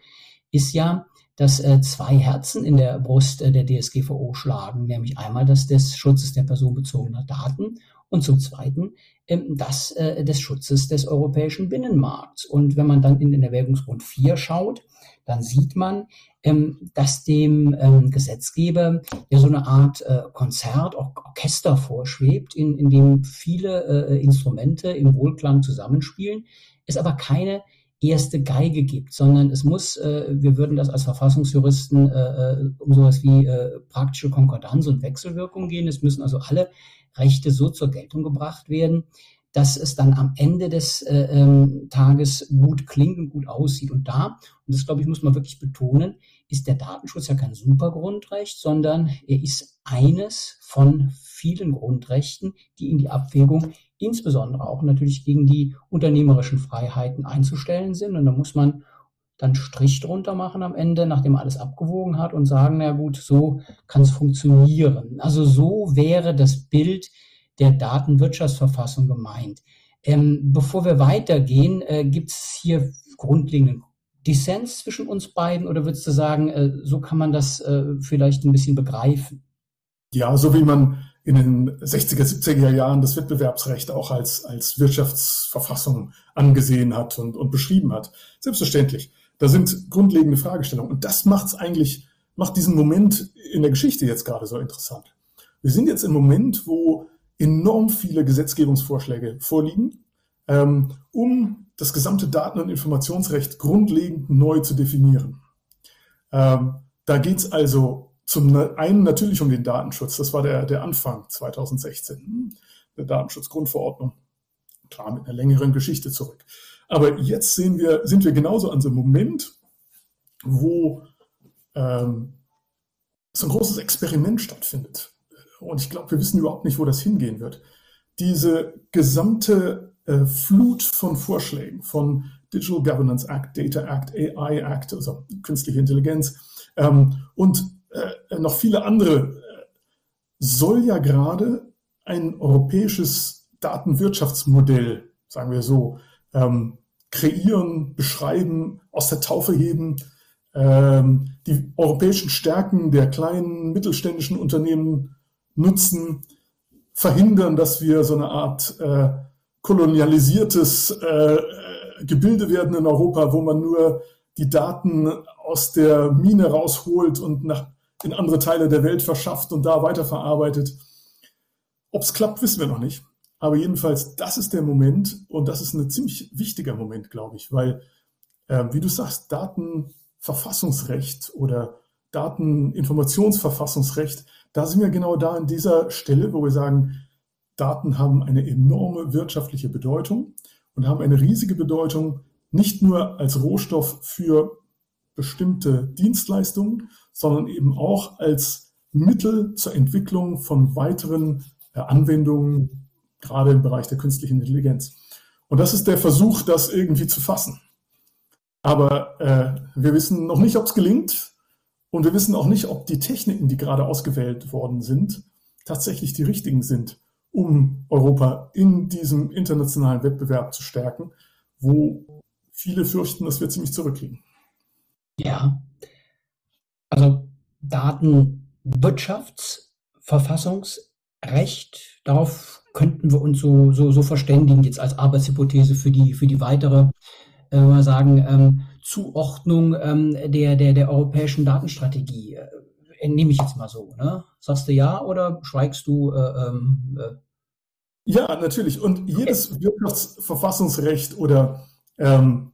B: ist ja, dass äh, zwei Herzen in der Brust äh, der DSGVO schlagen, nämlich einmal das des Schutzes der personenbezogenen Daten und zum Zweiten ähm, das äh, des Schutzes des europäischen Binnenmarkts. Und wenn man dann in den Erwägungsgrund 4 schaut, dann sieht man, ähm, dass dem ähm, Gesetzgeber ja so eine Art äh, Konzert, Or Orchester vorschwebt, in, in dem viele äh, Instrumente im Wohlklang zusammenspielen, es aber keine erste Geige gibt, sondern es muss, äh, wir würden das als Verfassungsjuristen äh, äh um sowas wie äh, praktische Konkordanz und Wechselwirkung gehen. Es müssen also alle Rechte so zur Geltung gebracht werden, dass es dann am Ende des äh, ähm, Tages gut klingt und gut aussieht. Und da, und das glaube ich, muss man wirklich betonen, ist der Datenschutz ja kein Supergrundrecht, sondern er ist eines von vielen Grundrechten, die in die Abwägung insbesondere auch natürlich gegen die unternehmerischen Freiheiten einzustellen sind. Und da muss man dann Strich drunter machen am Ende, nachdem alles abgewogen hat und sagen, na gut, so kann es funktionieren. Also so wäre das Bild der Datenwirtschaftsverfassung gemeint. Ähm, bevor wir weitergehen, äh, gibt es hier grundlegenden Dissens zwischen uns beiden oder würdest du sagen, äh, so kann man das äh, vielleicht ein bisschen begreifen?
C: Ja, so wie man in den 60er, 70er Jahren das Wettbewerbsrecht auch als, als Wirtschaftsverfassung angesehen hat und, und beschrieben hat. Selbstverständlich. Da sind grundlegende Fragestellungen. Und das macht es eigentlich, macht diesen Moment in der Geschichte jetzt gerade so interessant. Wir sind jetzt im Moment, wo enorm viele Gesetzgebungsvorschläge vorliegen, ähm, um das gesamte Daten- und Informationsrecht grundlegend neu zu definieren. Ähm, da geht es also zum einen natürlich um den Datenschutz. Das war der, der Anfang 2016, der Datenschutzgrundverordnung. Klar, mit einer längeren Geschichte zurück. Aber jetzt sehen wir, sind wir genauso an so einem Moment, wo ähm, so ein großes Experiment stattfindet. Und ich glaube, wir wissen überhaupt nicht, wo das hingehen wird. Diese gesamte äh, Flut von Vorschlägen, von Digital Governance Act, Data Act, AI Act, also künstliche Intelligenz ähm, und äh, noch viele andere, äh, soll ja gerade ein europäisches Datenwirtschaftsmodell, sagen wir so, ähm, kreieren, beschreiben, aus der Taufe heben, ähm, die europäischen Stärken der kleinen mittelständischen Unternehmen nutzen, verhindern, dass wir so eine Art äh, kolonialisiertes äh, Gebilde werden in Europa, wo man nur die Daten aus der Mine rausholt und nach, in andere Teile der Welt verschafft und da weiterverarbeitet. Ob es klappt, wissen wir noch nicht. Aber jedenfalls, das ist der Moment und das ist ein ziemlich wichtiger Moment, glaube ich, weil, äh, wie du sagst, Datenverfassungsrecht oder Dateninformationsverfassungsrecht, da sind wir genau da an dieser Stelle, wo wir sagen, Daten haben eine enorme wirtschaftliche Bedeutung und haben eine riesige Bedeutung nicht nur als Rohstoff für bestimmte Dienstleistungen, sondern eben auch als Mittel zur Entwicklung von weiteren äh, Anwendungen, gerade im Bereich der künstlichen Intelligenz. Und das ist der Versuch, das irgendwie zu fassen. Aber äh, wir wissen noch nicht, ob es gelingt. Und wir wissen auch nicht, ob die Techniken, die gerade ausgewählt worden sind, tatsächlich die richtigen sind um Europa in diesem internationalen Wettbewerb zu stärken, wo viele fürchten, dass wir ziemlich zurückliegen.
B: Ja, also Datenwirtschaftsverfassungsrecht, darauf könnten wir uns so, so, so verständigen, jetzt als Arbeitshypothese für die, für die weitere, äh, mal sagen, ähm, Zuordnung ähm, der, der, der europäischen Datenstrategie. Äh, nehme ich jetzt mal so. Ne? Sagst du ja oder schweigst du? Äh, ähm, äh?
C: Ja, natürlich. Und jedes Wirtschaftsverfassungsrecht oder ähm,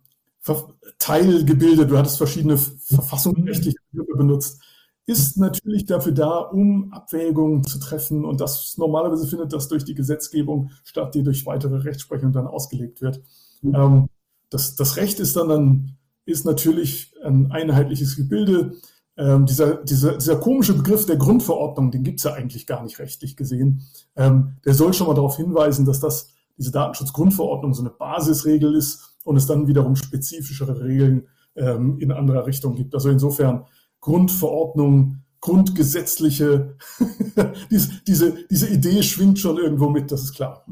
C: Teilgebilde, du hattest verschiedene verfassungsrechtliche Begriffe benutzt, ist natürlich dafür da, um Abwägungen zu treffen. Und das normalerweise findet das durch die Gesetzgebung statt, die durch weitere Rechtsprechung dann ausgelegt wird. Mhm. Ähm, das, das Recht ist dann, dann ist natürlich ein einheitliches Gebilde ähm, dieser, dieser, dieser komische Begriff der Grundverordnung, den gibt es ja eigentlich gar nicht rechtlich gesehen. Ähm, der soll schon mal darauf hinweisen, dass das diese Datenschutzgrundverordnung so eine Basisregel ist und es dann wiederum spezifischere Regeln ähm, in anderer Richtung gibt. Also insofern Grundverordnung, grundgesetzliche, diese, diese, diese Idee schwingt schon irgendwo mit, das ist klar.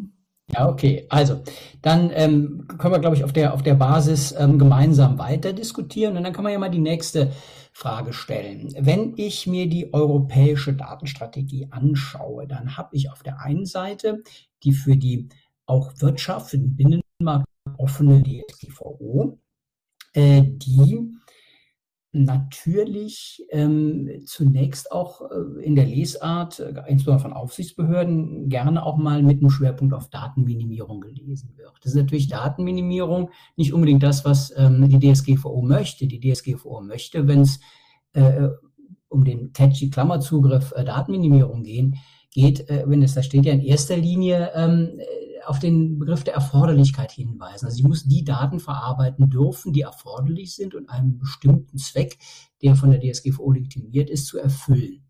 B: Ja, okay. Also, dann ähm, können wir, glaube ich, auf der, auf der Basis ähm, gemeinsam weiter diskutieren. Und dann kann man ja mal die nächste Frage stellen. Wenn ich mir die europäische Datenstrategie anschaue, dann habe ich auf der einen Seite die für die auch Wirtschaft, für den Binnenmarkt offene DSGVO, äh, die natürlich ähm, zunächst auch äh, in der Lesart, äh, insbesondere von Aufsichtsbehörden, gerne auch mal mit einem Schwerpunkt auf Datenminimierung gelesen wird. Das ist natürlich Datenminimierung nicht unbedingt das, was ähm, die DSGVO möchte. Die DSGVO möchte, wenn es äh, um den catchy Klammerzugriff äh, Datenminimierung gehen, geht, äh, wenn es da steht ja in erster Linie ähm, auf den Begriff der Erforderlichkeit hinweisen. Also ich muss die Daten verarbeiten dürfen, die erforderlich sind und einen bestimmten Zweck, der von der DSGVO legitimiert ist, zu erfüllen.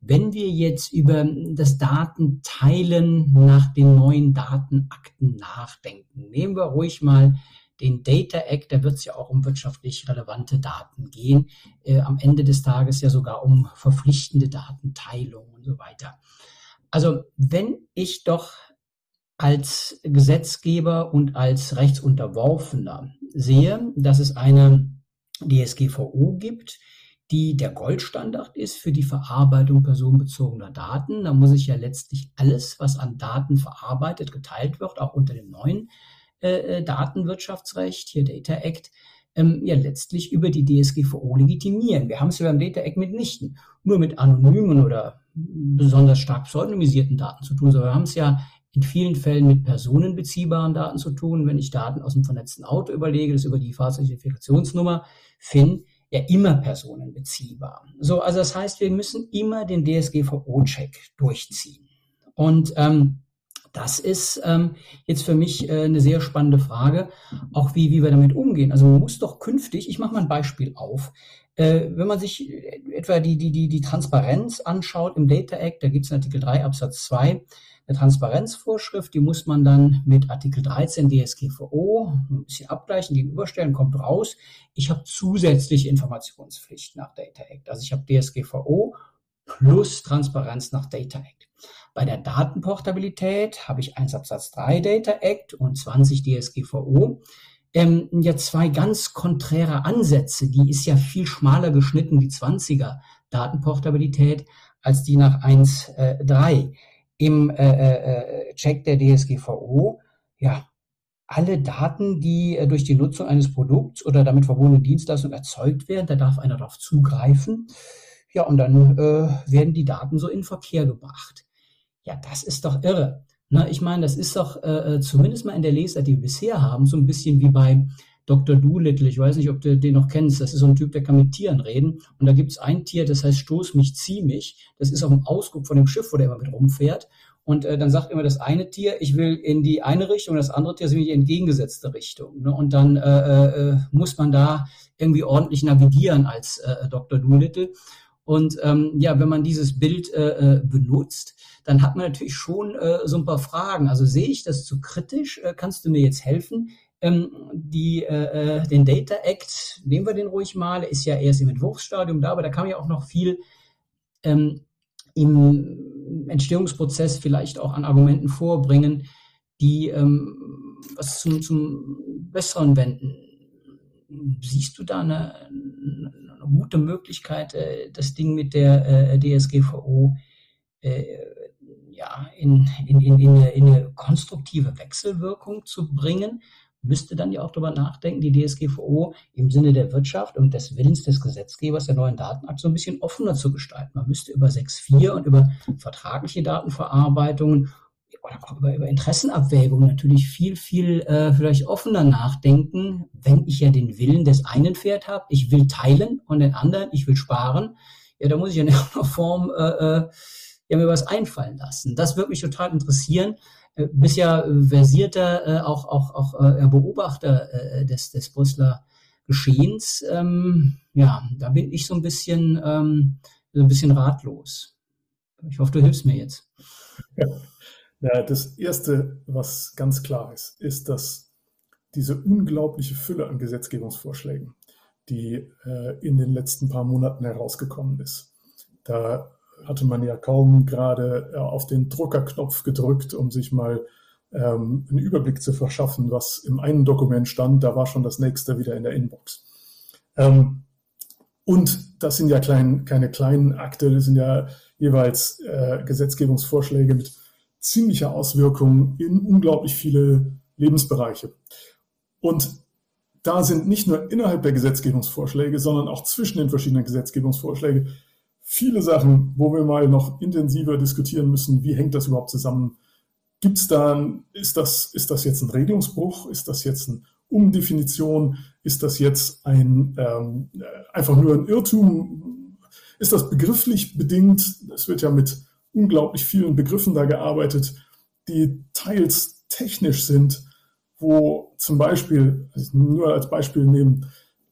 B: Wenn wir jetzt über das Datenteilen nach den neuen Datenakten nachdenken, nehmen wir ruhig mal den Data Act, da wird es ja auch um wirtschaftlich relevante Daten gehen, äh, am Ende des Tages ja sogar um verpflichtende Datenteilung und so weiter. Also wenn ich doch als Gesetzgeber und als Rechtsunterworfener sehe, dass es eine DSGVO gibt, die der Goldstandard ist für die Verarbeitung personenbezogener Daten. Da muss ich ja letztlich alles, was an Daten verarbeitet, geteilt wird, auch unter dem neuen äh, äh Datenwirtschaftsrecht, hier Data Act, ähm, ja letztlich über die DSGVO legitimieren. Wir haben es ja beim Data Act mitnichten nur mit anonymen oder besonders stark pseudonymisierten Daten zu tun, sondern wir haben es ja in vielen Fällen mit personenbeziehbaren Daten zu tun. Wenn ich Daten aus dem vernetzten Auto überlege, das über die Fahrzeugidentifikationsnummer FIN, ja immer personenbeziehbar. So, also das heißt, wir müssen immer den DSGVO-Check durchziehen. Und ähm, das ist ähm, jetzt für mich äh, eine sehr spannende Frage, auch wie, wie wir damit umgehen. Also man muss doch künftig, ich mache mal ein Beispiel auf, äh, wenn man sich etwa die, die, die, die Transparenz anschaut im Data Act, da gibt es Artikel 3 Absatz 2, eine Transparenzvorschrift, die muss man dann mit Artikel 13 DSGVO ein bisschen abgleichen, gegenüberstellen, kommt raus. Ich habe zusätzliche Informationspflichten nach Data Act. Also ich habe DSGVO plus Transparenz nach Data Act. Bei der Datenportabilität habe ich 1 Absatz 3 Data Act und 20 DSGVO. Ähm, ja, zwei ganz konträre Ansätze. Die ist ja viel schmaler geschnitten, die 20er Datenportabilität, als die nach 1.3. Äh, Im äh, äh, Check der DSGVO, ja, alle Daten, die äh, durch die Nutzung eines Produkts oder damit verbundene Dienstleistungen erzeugt werden, da darf einer darauf zugreifen. Ja, und dann äh, werden die Daten so in Verkehr gebracht. Ja, das ist doch irre. Na, ich meine, das ist doch äh, äh, zumindest mal in der Lesart, die wir bisher haben, so ein bisschen wie bei Dr. Doolittle. Ich weiß nicht, ob du den noch kennst. Das ist so ein Typ, der kann mit Tieren reden. Und da gibt es ein Tier, das heißt Stoß mich, zieh mich. Das ist auf dem Ausguck von dem Schiff, wo der immer mit rumfährt. Und äh, dann sagt immer das eine Tier, ich will in die eine Richtung, das andere Tier ist in die entgegengesetzte Richtung. Ne? Und dann äh, äh, muss man da irgendwie ordentlich navigieren als äh, Dr. Doolittle. Und ähm, ja, wenn man dieses Bild äh, äh, benutzt, dann hat man natürlich schon äh, so ein paar Fragen. Also sehe ich das zu kritisch? Äh, kannst du mir jetzt helfen? Ähm, die, äh, äh den Data Act, nehmen wir den ruhig mal, ist ja erst im Entwurfsstadium da, aber da kann ja auch noch viel ähm, im Entstehungsprozess vielleicht auch an Argumenten vorbringen, die ähm, was zum, zum Besseren wenden siehst du da eine, eine gute Möglichkeit, äh, das Ding mit der äh, DSGVO äh, ja, in, in, in, in, eine, in eine konstruktive Wechselwirkung zu bringen? Müsste dann ja auch darüber nachdenken, die DSGVO im Sinne der Wirtschaft und des Willens des Gesetzgebers der neuen Datenakt so ein bisschen offener zu gestalten. Man müsste über 6.4 und über vertragliche Datenverarbeitungen oder auch über, über Interessenabwägungen natürlich viel, viel äh, vielleicht offener nachdenken, wenn ich ja den Willen des einen Pferd habe, ich will teilen und den anderen, ich will sparen, ja, da muss ich in irgendeiner Form äh, äh, ja, mir was einfallen lassen. Das würde mich total interessieren. Äh, bist ja versierter äh, auch, auch, auch äh, Beobachter äh, des, des Brüsseler Geschehens. Ähm, ja, da bin ich so ein bisschen, ähm, so ein bisschen ratlos. Ich hoffe, du hilfst mir jetzt.
C: Ja. Ja, das Erste, was ganz klar ist, ist, dass diese unglaubliche Fülle an Gesetzgebungsvorschlägen, die äh, in den letzten paar Monaten herausgekommen ist, da hatte man ja kaum gerade äh, auf den Druckerknopf gedrückt, um sich mal ähm, einen Überblick zu verschaffen, was im einen Dokument stand. Da war schon das nächste wieder in der Inbox. Ähm, und das sind ja klein, keine kleinen Akte, das sind ja jeweils äh, Gesetzgebungsvorschläge mit ziemliche Auswirkungen in unglaublich viele Lebensbereiche. Und da sind nicht nur innerhalb der Gesetzgebungsvorschläge, sondern auch zwischen den verschiedenen Gesetzgebungsvorschlägen viele Sachen, wo wir mal noch intensiver diskutieren müssen, wie hängt das überhaupt zusammen? Gibt es da, ist das, ist das jetzt ein Regelungsbruch? Ist das jetzt eine Umdefinition? Ist das jetzt ein, ähm, einfach nur ein Irrtum? Ist das begrifflich bedingt? Es wird ja mit unglaublich vielen Begriffen da gearbeitet, die teils technisch sind, wo zum Beispiel, also nur als Beispiel nehmen,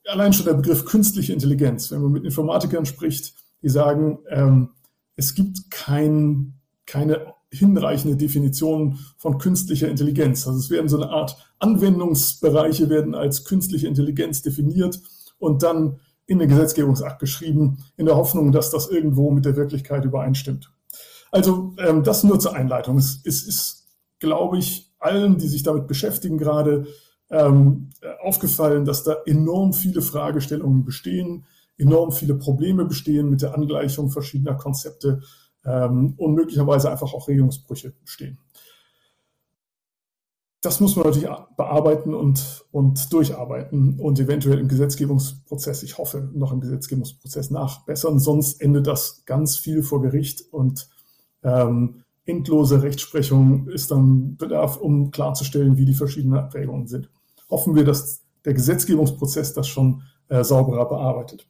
C: allein schon der Begriff künstliche Intelligenz, wenn man mit Informatikern spricht, die sagen, ähm, es gibt kein, keine hinreichende Definition von künstlicher Intelligenz. Also es werden so eine Art Anwendungsbereiche werden als künstliche Intelligenz definiert und dann in den Gesetzgebungsakt geschrieben, in der Hoffnung, dass das irgendwo mit der Wirklichkeit übereinstimmt. Also ähm, das nur zur Einleitung. Es, es ist, glaube ich, allen, die sich damit beschäftigen, gerade ähm, aufgefallen, dass da enorm viele Fragestellungen bestehen, enorm viele Probleme bestehen mit der Angleichung verschiedener Konzepte ähm, und möglicherweise einfach auch Regelungsbrüche bestehen. Das muss man natürlich bearbeiten und, und durcharbeiten und eventuell im Gesetzgebungsprozess, ich hoffe, noch im Gesetzgebungsprozess nachbessern. Sonst endet das ganz viel vor Gericht und ähm, endlose Rechtsprechung ist dann Bedarf, um klarzustellen, wie die verschiedenen Abwägungen sind. Hoffen wir, dass der Gesetzgebungsprozess das schon äh, sauberer bearbeitet.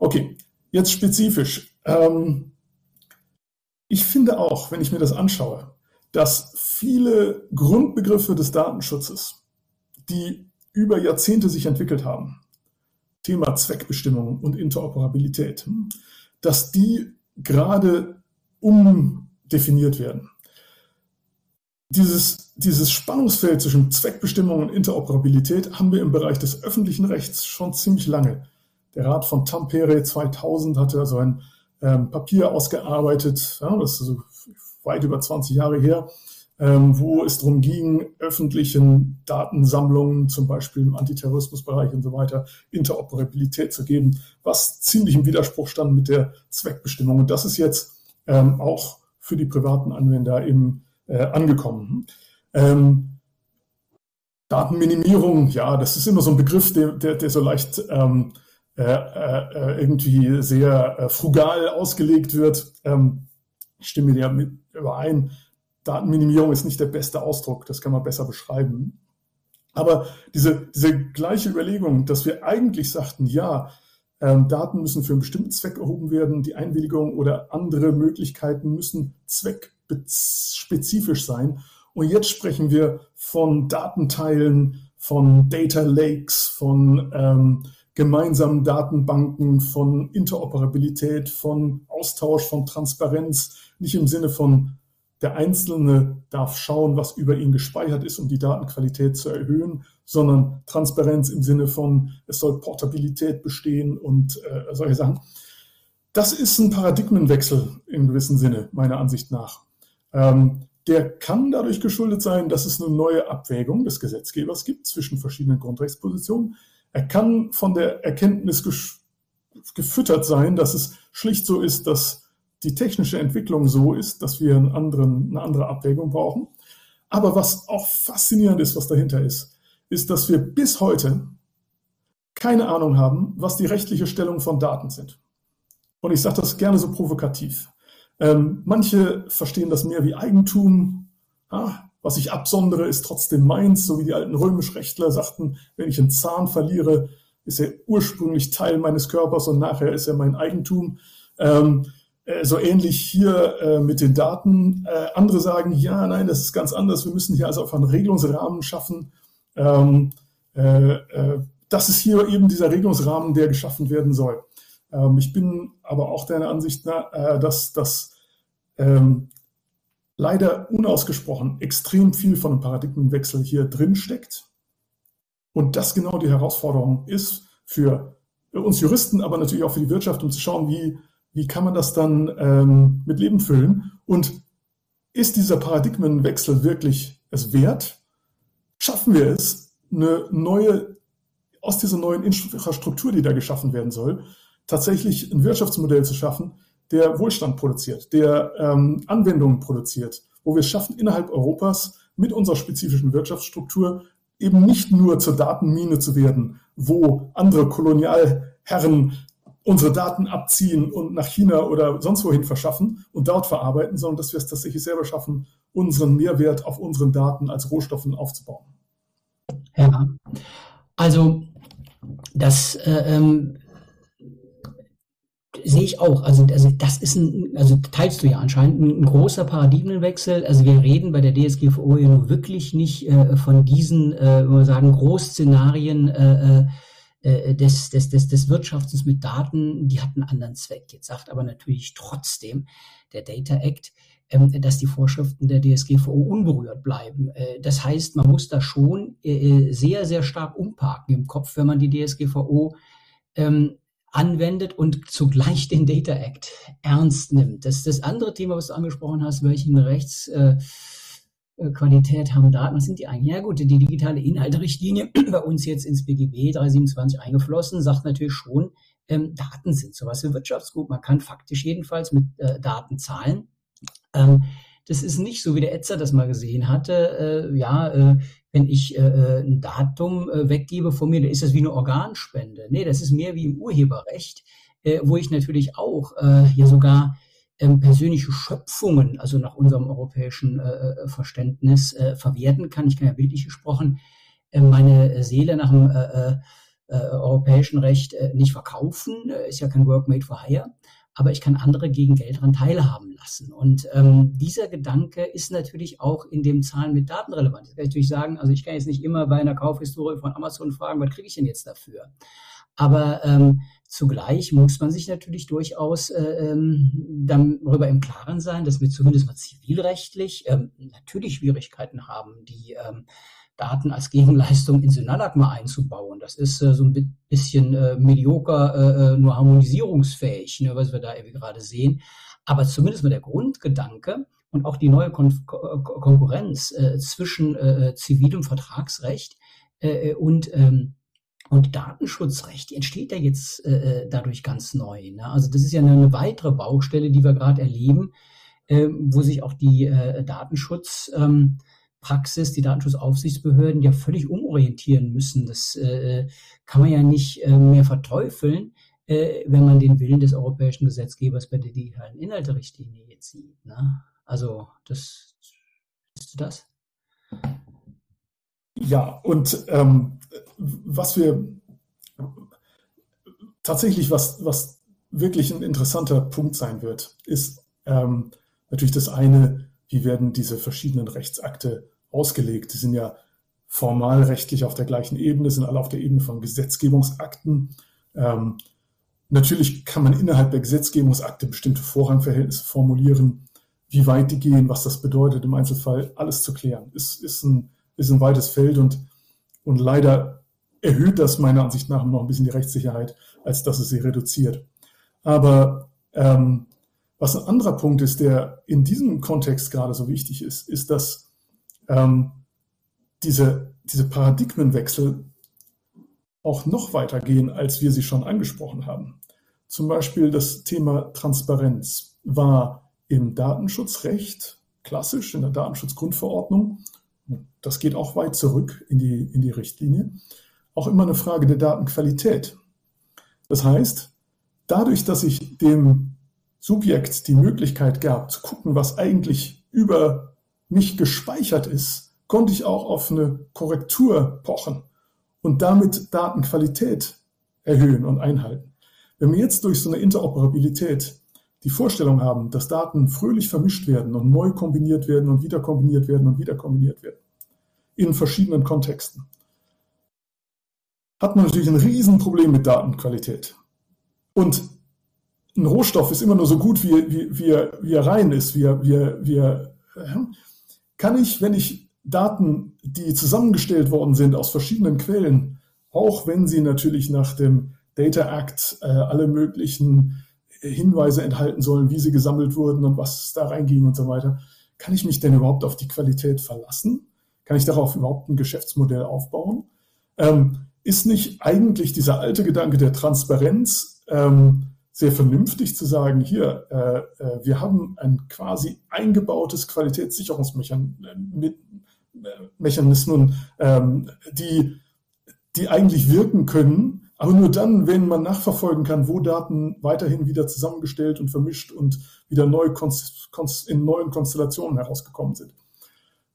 C: Okay, jetzt spezifisch. Ähm, ich finde auch, wenn ich mir das anschaue, dass viele Grundbegriffe des Datenschutzes, die über Jahrzehnte sich entwickelt haben, Thema Zweckbestimmung und Interoperabilität, dass die gerade umdefiniert werden. Dieses, dieses Spannungsfeld zwischen Zweckbestimmung und Interoperabilität haben wir im Bereich des öffentlichen Rechts schon ziemlich lange. Der Rat von Tampere 2000 hatte so ein ähm, Papier ausgearbeitet, ja, das ist so weit über 20 Jahre her, ähm, wo es darum ging, öffentlichen Datensammlungen, zum Beispiel im Antiterrorismusbereich und so weiter, Interoperabilität zu geben, was ziemlich im Widerspruch stand mit der Zweckbestimmung. Und das ist jetzt ähm, auch für die privaten Anwender im, äh, angekommen. Ähm, Datenminimierung, ja, das ist immer so ein Begriff, der, der, der so leicht ähm, äh, äh, irgendwie sehr äh, frugal ausgelegt wird. Ähm, ich stimme dir mit überein. Datenminimierung ist nicht der beste Ausdruck, das kann man besser beschreiben. Aber diese, diese gleiche Überlegung, dass wir eigentlich sagten, ja, ähm, Daten müssen für einen bestimmten Zweck erhoben werden, die Einwilligung oder andere Möglichkeiten müssen zweckspezifisch sein. Und jetzt sprechen wir von Datenteilen, von Data Lakes, von ähm, gemeinsamen Datenbanken, von Interoperabilität, von Austausch, von Transparenz, nicht im Sinne von der Einzelne darf schauen, was über ihn gespeichert ist, um die Datenqualität zu erhöhen, sondern Transparenz im Sinne von, es soll Portabilität bestehen und äh, solche Sachen. Das ist ein Paradigmenwechsel im gewissen Sinne, meiner Ansicht nach. Ähm, der kann dadurch geschuldet sein, dass es eine neue Abwägung des Gesetzgebers gibt zwischen verschiedenen Grundrechtspositionen. Er kann von der Erkenntnis gefüttert sein, dass es schlicht so ist, dass die technische Entwicklung so ist, dass wir einen anderen, eine andere Abwägung brauchen. Aber was auch faszinierend ist, was dahinter ist, ist, dass wir bis heute keine Ahnung haben, was die rechtliche Stellung von Daten sind. Und ich sage das gerne so provokativ. Ähm, manche verstehen das mehr wie Eigentum. Ah, was ich absondere, ist trotzdem meins, so wie die alten Römischrechtler sagten, wenn ich einen Zahn verliere, ist er ursprünglich Teil meines Körpers und nachher ist er mein Eigentum. Ähm, äh, so ähnlich hier äh, mit den Daten. Äh, andere sagen, ja, nein, das ist ganz anders. Wir müssen hier also einfach einen Regelungsrahmen schaffen. Ähm, äh, äh, das ist hier eben dieser Regelungsrahmen, der geschaffen werden soll. Ähm, ich bin aber auch der Ansicht, na, äh, dass das ähm, leider unausgesprochen extrem viel von einem Paradigmenwechsel hier drin steckt. Und das genau die Herausforderung ist für uns Juristen, aber natürlich auch für die Wirtschaft, um zu schauen, wie wie kann man das dann ähm, mit Leben füllen? Und ist dieser Paradigmenwechsel wirklich es wert? Schaffen wir es, eine neue, aus dieser neuen Infrastruktur, die da geschaffen werden soll, tatsächlich ein Wirtschaftsmodell zu schaffen, der Wohlstand produziert, der ähm, Anwendungen produziert, wo wir es schaffen, innerhalb Europas mit unserer spezifischen Wirtschaftsstruktur eben nicht nur zur Datenmine zu werden, wo andere Kolonialherren unsere Daten abziehen und nach China oder sonst wohin verschaffen und dort verarbeiten, sondern dass wir es tatsächlich selber schaffen, unseren Mehrwert auf unseren Daten als Rohstoffen aufzubauen.
B: Ja, also das äh, ähm, sehe ich auch. Also, also das ist ein, also teilst du ja anscheinend ein, ein großer Paradigmenwechsel. Also wir reden bei der DSGVO ja nur wirklich nicht äh, von diesen, äh, wir sagen, Großszenarien äh, äh äh, des, des, des, des Wirtschaftens mit Daten, die hat einen anderen Zweck. Jetzt sagt aber natürlich trotzdem der Data Act, ähm, dass die Vorschriften der DSGVO unberührt bleiben. Äh, das heißt, man muss da schon äh, sehr, sehr stark umparken im Kopf, wenn man die DSGVO ähm, anwendet und zugleich den Data Act ernst nimmt. Das das andere Thema, was du angesprochen hast, welchen Rechts äh, äh, haben Daten, was sind die eigentlich? Ja gut, die digitale Inhalterichtlinie bei uns jetzt ins BGB 327 eingeflossen, sagt natürlich schon, ähm, Daten sind sowas wie Wirtschaftsgut. Man kann faktisch jedenfalls mit äh, Daten zahlen. Ähm, das ist nicht so, wie der Etzer das mal gesehen hatte. Äh, ja, äh, wenn ich äh, äh ein Datum äh, weggebe von mir, dann ist das wie eine Organspende. Nee, das ist mehr wie im Urheberrecht, äh, wo ich natürlich auch äh, hier sogar ähm, persönliche Schöpfungen, also nach unserem europäischen äh, äh, Verständnis, äh, verwerten kann. Ich kann ja bildlich gesprochen äh, meine Seele nach dem äh, äh, europäischen Recht äh, nicht verkaufen, äh, ist ja kein Work made for hire, aber ich kann andere gegen Geld daran teilhaben lassen. Und ähm, dieser Gedanke ist natürlich auch in dem Zahlen mit Daten relevant. Das kann ich natürlich sagen, also ich kann jetzt nicht immer bei einer Kaufhistorie von Amazon fragen, was kriege ich denn jetzt dafür? Aber ähm, zugleich muss man sich natürlich durchaus äh, ähm, darüber im Klaren sein, dass wir zumindest mal zivilrechtlich ähm, natürlich Schwierigkeiten haben, die ähm, Daten als Gegenleistung in Synallac mal einzubauen. Das ist äh, so ein bisschen äh, medioker, äh, äh, nur harmonisierungsfähig, ne, was wir da irgendwie gerade sehen. Aber zumindest mal der Grundgedanke und auch die neue Kon Konkurrenz äh, zwischen äh, zivilem Vertragsrecht und ähm, und Datenschutzrecht entsteht ja jetzt äh, dadurch ganz neu. Ne? Also das ist ja eine, eine weitere Baustelle, die wir gerade erleben, äh, wo sich auch die äh, Datenschutz ähm, Praxis, die Datenschutzaufsichtsbehörden ja völlig umorientieren müssen. Das äh, kann man ja nicht äh, mehr verteufeln, äh, wenn man den Willen des europäischen Gesetzgebers bei der digitalen Inhalterichtlinie jetzt sieht. Ne? Also, das ist das.
C: Ja, und ähm, was wir tatsächlich, was, was wirklich ein interessanter Punkt sein wird, ist ähm, natürlich das eine, wie werden diese verschiedenen Rechtsakte ausgelegt. Die sind ja formal rechtlich auf der gleichen Ebene, sind alle auf der Ebene von Gesetzgebungsakten. Ähm, natürlich kann man innerhalb der Gesetzgebungsakte bestimmte Vorrangverhältnisse formulieren, wie weit die gehen, was das bedeutet im Einzelfall, alles zu klären. Ist, ist, ein, ist ein weites Feld und, und leider erhöht das meiner Ansicht nach noch ein bisschen die Rechtssicherheit, als dass es sie reduziert. Aber ähm, was ein anderer Punkt ist, der in diesem Kontext gerade so wichtig ist, ist, dass ähm, diese, diese Paradigmenwechsel auch noch weiter gehen, als wir sie schon angesprochen haben. Zum Beispiel das Thema Transparenz war im Datenschutzrecht klassisch, in der Datenschutzgrundverordnung, das geht auch weit zurück in die, in die Richtlinie, auch immer eine Frage der Datenqualität. Das heißt, dadurch, dass ich dem Subjekt die Möglichkeit gab, zu gucken, was eigentlich über nicht gespeichert ist, konnte ich auch auf eine Korrektur pochen und damit Datenqualität erhöhen und einhalten. Wenn wir jetzt durch so eine Interoperabilität die Vorstellung haben, dass Daten fröhlich vermischt werden und neu kombiniert werden und wieder kombiniert werden und wieder kombiniert werden, in verschiedenen Kontexten, hat man natürlich ein Riesenproblem mit Datenqualität. Und ein Rohstoff ist immer nur so gut, wie, wie, wie, er, wie er rein ist, wie er, wie er, wie er kann ich, wenn ich Daten, die zusammengestellt worden sind aus verschiedenen Quellen, auch wenn sie natürlich nach dem Data Act äh, alle möglichen Hinweise enthalten sollen, wie sie gesammelt wurden und was da reinging und so weiter, kann ich mich denn überhaupt auf die Qualität verlassen? Kann ich darauf überhaupt ein Geschäftsmodell aufbauen? Ähm, ist nicht eigentlich dieser alte Gedanke der Transparenz ähm, sehr vernünftig zu sagen, hier, äh, äh, wir haben ein quasi eingebautes Qualitätssicherungsmechanismen, ähm, die, die eigentlich wirken können, aber nur dann, wenn man nachverfolgen kann, wo Daten weiterhin wieder zusammengestellt und vermischt und wieder neu in neuen Konstellationen herausgekommen sind.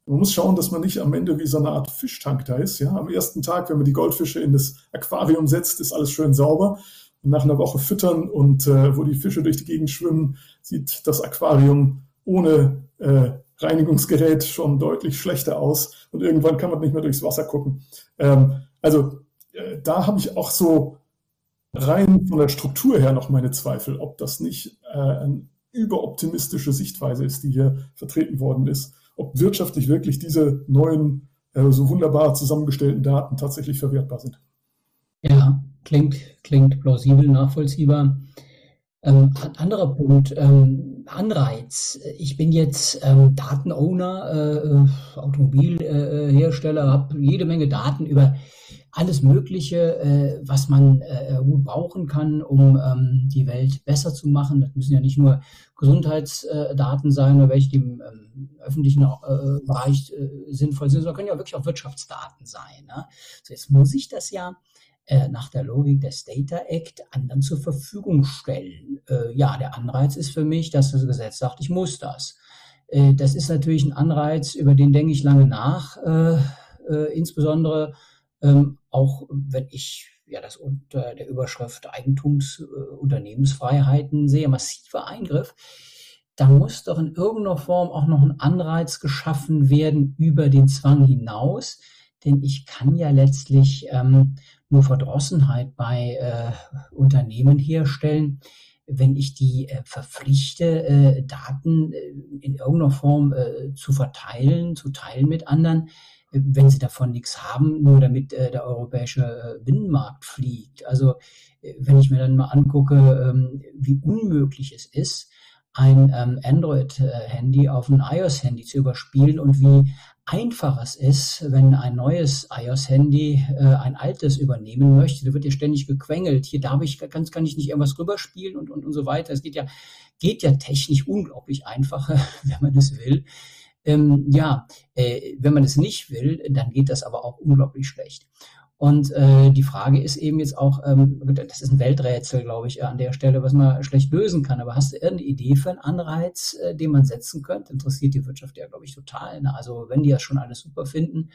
C: Man muss schauen, dass man nicht am Ende wie so eine Art Fischtank da ist. Ja? Am ersten Tag, wenn man die Goldfische in das Aquarium setzt, ist alles schön sauber nach einer Woche füttern und äh, wo die Fische durch die Gegend schwimmen, sieht das Aquarium ohne äh, Reinigungsgerät schon deutlich schlechter aus und irgendwann kann man nicht mehr durchs Wasser gucken. Ähm, also äh, da habe ich auch so rein von der Struktur her noch meine Zweifel, ob das nicht äh, eine überoptimistische Sichtweise ist, die hier vertreten worden ist, ob wirtschaftlich wirklich diese neuen, äh, so wunderbar zusammengestellten Daten tatsächlich verwertbar sind.
B: Klingt, klingt plausibel, nachvollziehbar. Ähm, anderer Punkt, ähm, Anreiz. Ich bin jetzt ähm, Datenowner, äh, Automobilhersteller, äh, habe jede Menge Daten über alles Mögliche, äh, was man äh, gut brauchen kann, um ähm, die Welt besser zu machen. Das müssen ja nicht nur Gesundheitsdaten sein welche, im ähm, öffentlichen äh, Bereich äh, sinnvoll sind, sondern können ja wirklich auch Wirtschaftsdaten sein. Ne? So, jetzt muss ich das ja nach der Logik des Data Act anderen zur Verfügung stellen. Äh, ja, der Anreiz ist für mich, dass das Gesetz sagt, ich muss das. Äh, das ist natürlich ein Anreiz, über den denke ich lange nach, äh, äh, insbesondere ähm, auch wenn ich ja das unter der Überschrift Eigentums, äh, Unternehmensfreiheiten sehr massiver Eingriff. Da muss doch in irgendeiner Form auch noch ein Anreiz geschaffen werden über den Zwang hinaus, denn ich kann ja letztlich ähm, nur Verdrossenheit bei äh, Unternehmen herstellen, wenn ich die äh, verpflichte, äh, Daten äh, in irgendeiner Form äh, zu verteilen, zu teilen mit anderen, äh, wenn sie davon nichts haben, nur damit der europäische Binnenmarkt fliegt. Also wenn ich mir dann mal angucke, ähm, wie unmöglich es ist, ein ähm, Android-Handy auf ein iOS-Handy zu überspielen und wie einfach es ist, wenn ein neues iOS-Handy äh, ein altes übernehmen möchte. Da wird ja ständig gequengelt. Hier darf ich, ganz kann ich nicht irgendwas rüberspielen und, und, und so weiter. Es geht ja, geht ja technisch unglaublich einfach, wenn man es will. Ähm, ja, äh, wenn man es nicht will, dann geht das aber auch unglaublich schlecht. Und äh, die Frage ist eben jetzt auch, ähm, das ist ein Welträtsel, glaube ich, an der Stelle, was man schlecht lösen kann. Aber hast du irgendeine Idee für einen Anreiz, äh, den man setzen könnte? Interessiert die Wirtschaft ja, glaube ich, total. Ne? Also wenn die das schon alles super finden,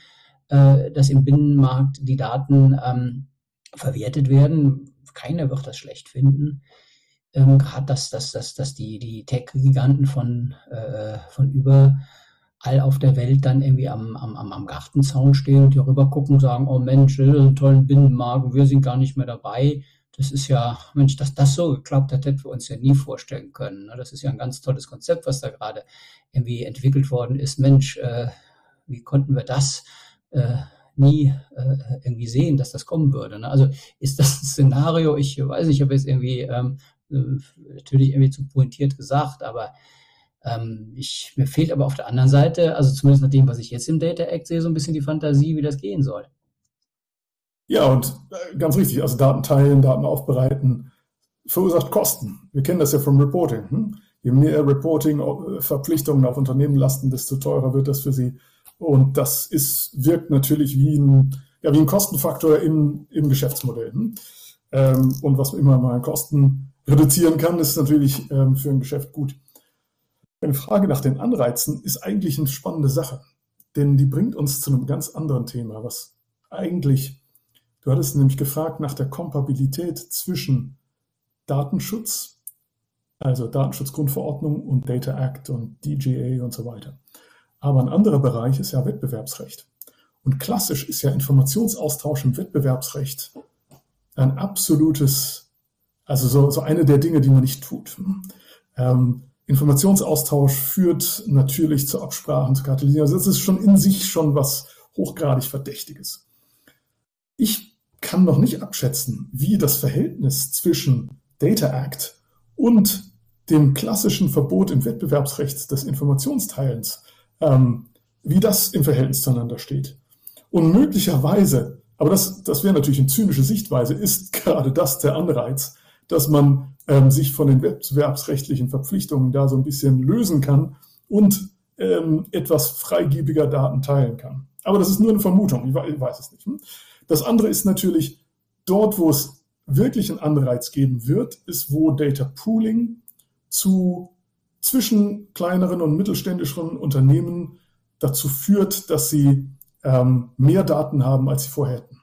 B: äh, dass im Binnenmarkt die Daten ähm, verwertet werden, keiner wird das schlecht finden. Ähm, Gerade dass, dass, dass, dass die, die Tech-Giganten von, äh, von über all auf der Welt dann irgendwie am, am, am Gartenzaun stehen und hier rüber gucken und sagen, oh Mensch, das ist ein tollen Binnenmarkt wir sind gar nicht mehr dabei. Das ist ja, Mensch, dass das so geklappt hat, hätten wir uns ja nie vorstellen können. Ne? Das ist ja ein ganz tolles Konzept, was da gerade irgendwie entwickelt worden ist. Mensch, äh, wie konnten wir das äh, nie äh, irgendwie sehen, dass das kommen würde? Ne? Also ist das ein Szenario, ich weiß nicht, ich habe jetzt irgendwie ähm, äh, natürlich irgendwie zu pointiert gesagt, aber ähm, ich, mir fehlt aber auf der anderen Seite, also zumindest nach dem, was ich jetzt im Data Act sehe, so ein bisschen die Fantasie, wie das gehen soll.
C: Ja, und äh, ganz richtig, also Daten teilen, Daten aufbereiten, verursacht Kosten. Wir kennen das ja vom Reporting. Hm? Je mehr Reporting-Verpflichtungen auf Unternehmen lasten, desto teurer wird das für sie. Und das ist, wirkt natürlich wie ein, ja, wie ein Kostenfaktor im, im Geschäftsmodell. Hm? Ähm, und was immer mal Kosten reduzieren kann, ist natürlich ähm, für ein Geschäft gut. Eine Frage nach den Anreizen ist eigentlich eine spannende Sache, denn die bringt uns zu einem ganz anderen Thema, was eigentlich, du hattest nämlich gefragt nach der Kompatibilität zwischen Datenschutz, also Datenschutzgrundverordnung und Data Act und DGA und so weiter. Aber ein anderer Bereich ist ja Wettbewerbsrecht. Und klassisch ist ja Informationsaustausch im Wettbewerbsrecht ein absolutes, also so, so eine der Dinge, die man nicht tut. Ähm, Informationsaustausch führt natürlich zu Absprachen, zu Katalysien. Also das ist schon in sich schon was hochgradig Verdächtiges. Ich kann noch nicht abschätzen, wie das Verhältnis zwischen Data Act und dem klassischen Verbot im Wettbewerbsrecht des Informationsteilens, ähm, wie das im Verhältnis zueinander steht. Und möglicherweise, aber das, das wäre natürlich eine zynische Sichtweise, ist gerade das der Anreiz, dass man ähm, sich von den wettbewerbsrechtlichen Verpflichtungen da so ein bisschen lösen kann und ähm, etwas freigebiger Daten teilen kann. Aber das ist nur eine Vermutung, ich, ich weiß es nicht. Hm? Das andere ist natürlich, dort, wo es wirklich einen Anreiz geben wird, ist, wo Data Pooling zu zwischen kleineren und mittelständischen Unternehmen dazu führt, dass sie ähm, mehr Daten haben, als sie vorher hätten.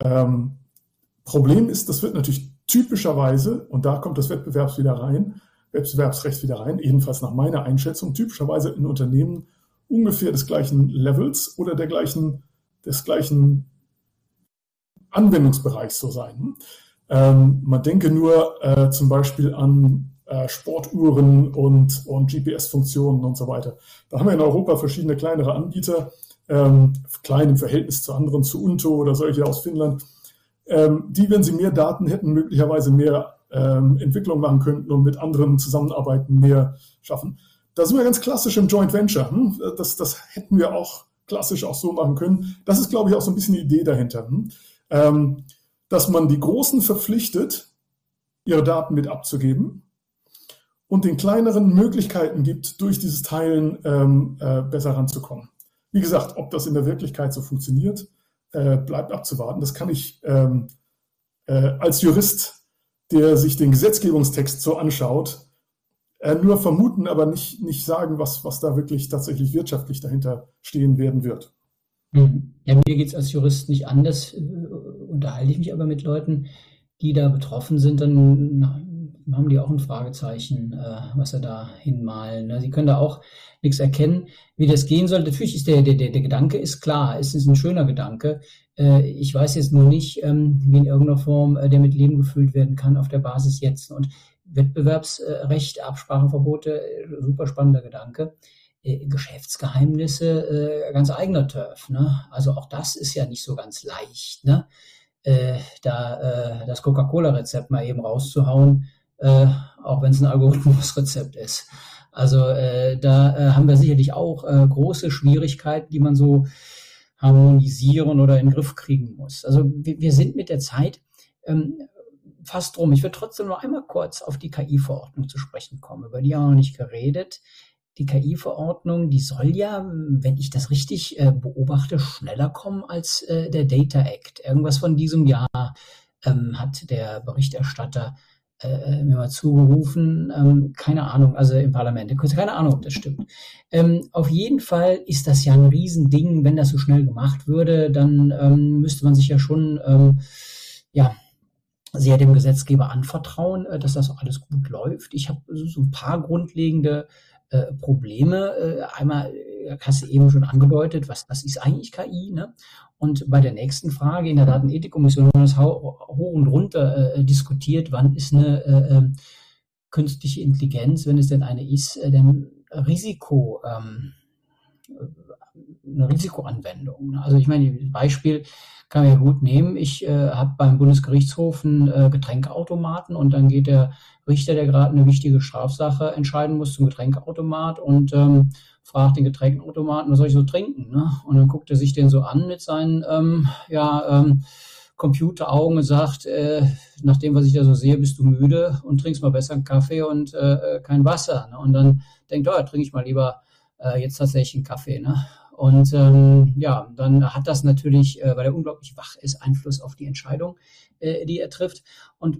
C: Ähm, Problem ist, das wird natürlich typischerweise, und da kommt das Wettbewerbs wieder rein, Wettbewerbsrecht wieder rein, jedenfalls nach meiner Einschätzung, typischerweise in Unternehmen ungefähr des gleichen Levels oder der gleichen, des gleichen Anwendungsbereichs so sein. Ähm, man denke nur äh, zum Beispiel an äh, Sportuhren und, und GPS-Funktionen und so weiter. Da haben wir in Europa verschiedene kleinere Anbieter, ähm, klein im Verhältnis zu anderen, zu Unto oder solche aus Finnland, die, wenn sie mehr Daten hätten, möglicherweise mehr ähm, Entwicklung machen könnten und mit anderen zusammenarbeiten, mehr schaffen. Da sind wir ganz klassisch im Joint Venture. Hm? Das, das hätten wir auch klassisch auch so machen können. Das ist, glaube ich, auch so ein bisschen die Idee dahinter. Hm? Ähm, dass man die Großen verpflichtet, ihre Daten mit abzugeben und den kleineren Möglichkeiten gibt, durch dieses Teilen ähm, äh, besser ranzukommen. Wie gesagt, ob das in der Wirklichkeit so funktioniert, äh, bleibt abzuwarten. Das kann ich ähm, äh, als Jurist, der sich den Gesetzgebungstext so anschaut, äh, nur vermuten, aber nicht, nicht sagen, was, was da wirklich tatsächlich wirtschaftlich dahinter stehen werden wird.
B: Ja, mir geht es als Jurist nicht anders. Äh, unterhalte ich mich aber mit Leuten, die da betroffen sind, dann haben die auch ein Fragezeichen, äh, was sie da hinmalen. Ne? Sie können da auch nichts erkennen, wie das gehen soll. Natürlich ist der, der, der Gedanke ist klar, es ist ein schöner Gedanke. Äh, ich weiß jetzt nur nicht, ähm, wie in irgendeiner Form äh, der mit Leben gefüllt werden kann auf der Basis jetzt. Und Wettbewerbsrecht, Absprachenverbote, super spannender Gedanke. Geschäftsgeheimnisse, ganz eigener Turf. Ne? Also auch das ist ja nicht so ganz leicht, ne? da das Coca-Cola-Rezept mal eben rauszuhauen äh, auch wenn es ein Algorithmusrezept ist. Also äh, da äh, haben wir sicherlich auch äh, große Schwierigkeiten, die man so harmonisieren oder in den Griff kriegen muss. Also wir, wir sind mit der Zeit ähm, fast drum. Ich würde trotzdem noch einmal kurz auf die KI-Verordnung zu sprechen kommen. Über die haben wir noch nicht geredet. Die KI-Verordnung, die soll ja, wenn ich das richtig äh, beobachte, schneller kommen als äh, der Data Act. Irgendwas von diesem Jahr ähm, hat der Berichterstatter äh, mir mal zugerufen, ähm, keine Ahnung, also im Parlament, keine Ahnung, ob das stimmt. Ähm, auf jeden Fall ist das ja ein Riesending, wenn das so schnell gemacht würde, dann ähm, müsste man sich ja schon, ähm, ja, sehr dem Gesetzgeber anvertrauen, äh, dass das alles gut läuft. Ich habe so ein paar grundlegende äh, Probleme. Äh, einmal äh, hast du eben schon angedeutet, was, was ist eigentlich KI? Ne? Und bei der nächsten Frage in der Datenethikkommission haben wir das hoch und runter äh, diskutiert, wann ist eine äh, ähm, künstliche Intelligenz, wenn es denn eine ist, äh, denn Risiko, ähm, eine Risikoanwendung. Also ich meine, Beispiel kann man ja gut nehmen. Ich äh, habe beim Bundesgerichtshof einen äh, Getränkeautomaten und dann geht der Richter, der gerade eine wichtige Strafsache entscheiden muss, zum Getränkeautomat und ähm, fragt den Getränkeautomaten, was soll ich so trinken? Ne? Und dann guckt er sich den so an mit seinen ähm, ja, ähm, Computeraugen und sagt, äh, nach dem, was ich da so sehe, bist du müde und trinkst mal besser einen Kaffee und äh, äh kein Wasser. Ne? Und dann denkt, oh, trinke ich mal lieber äh, jetzt tatsächlich einen Kaffee. Ne? Und ähm, ja, dann hat das natürlich, äh, weil er unglaublich wach ist, Einfluss auf die Entscheidung, äh, die er trifft. Und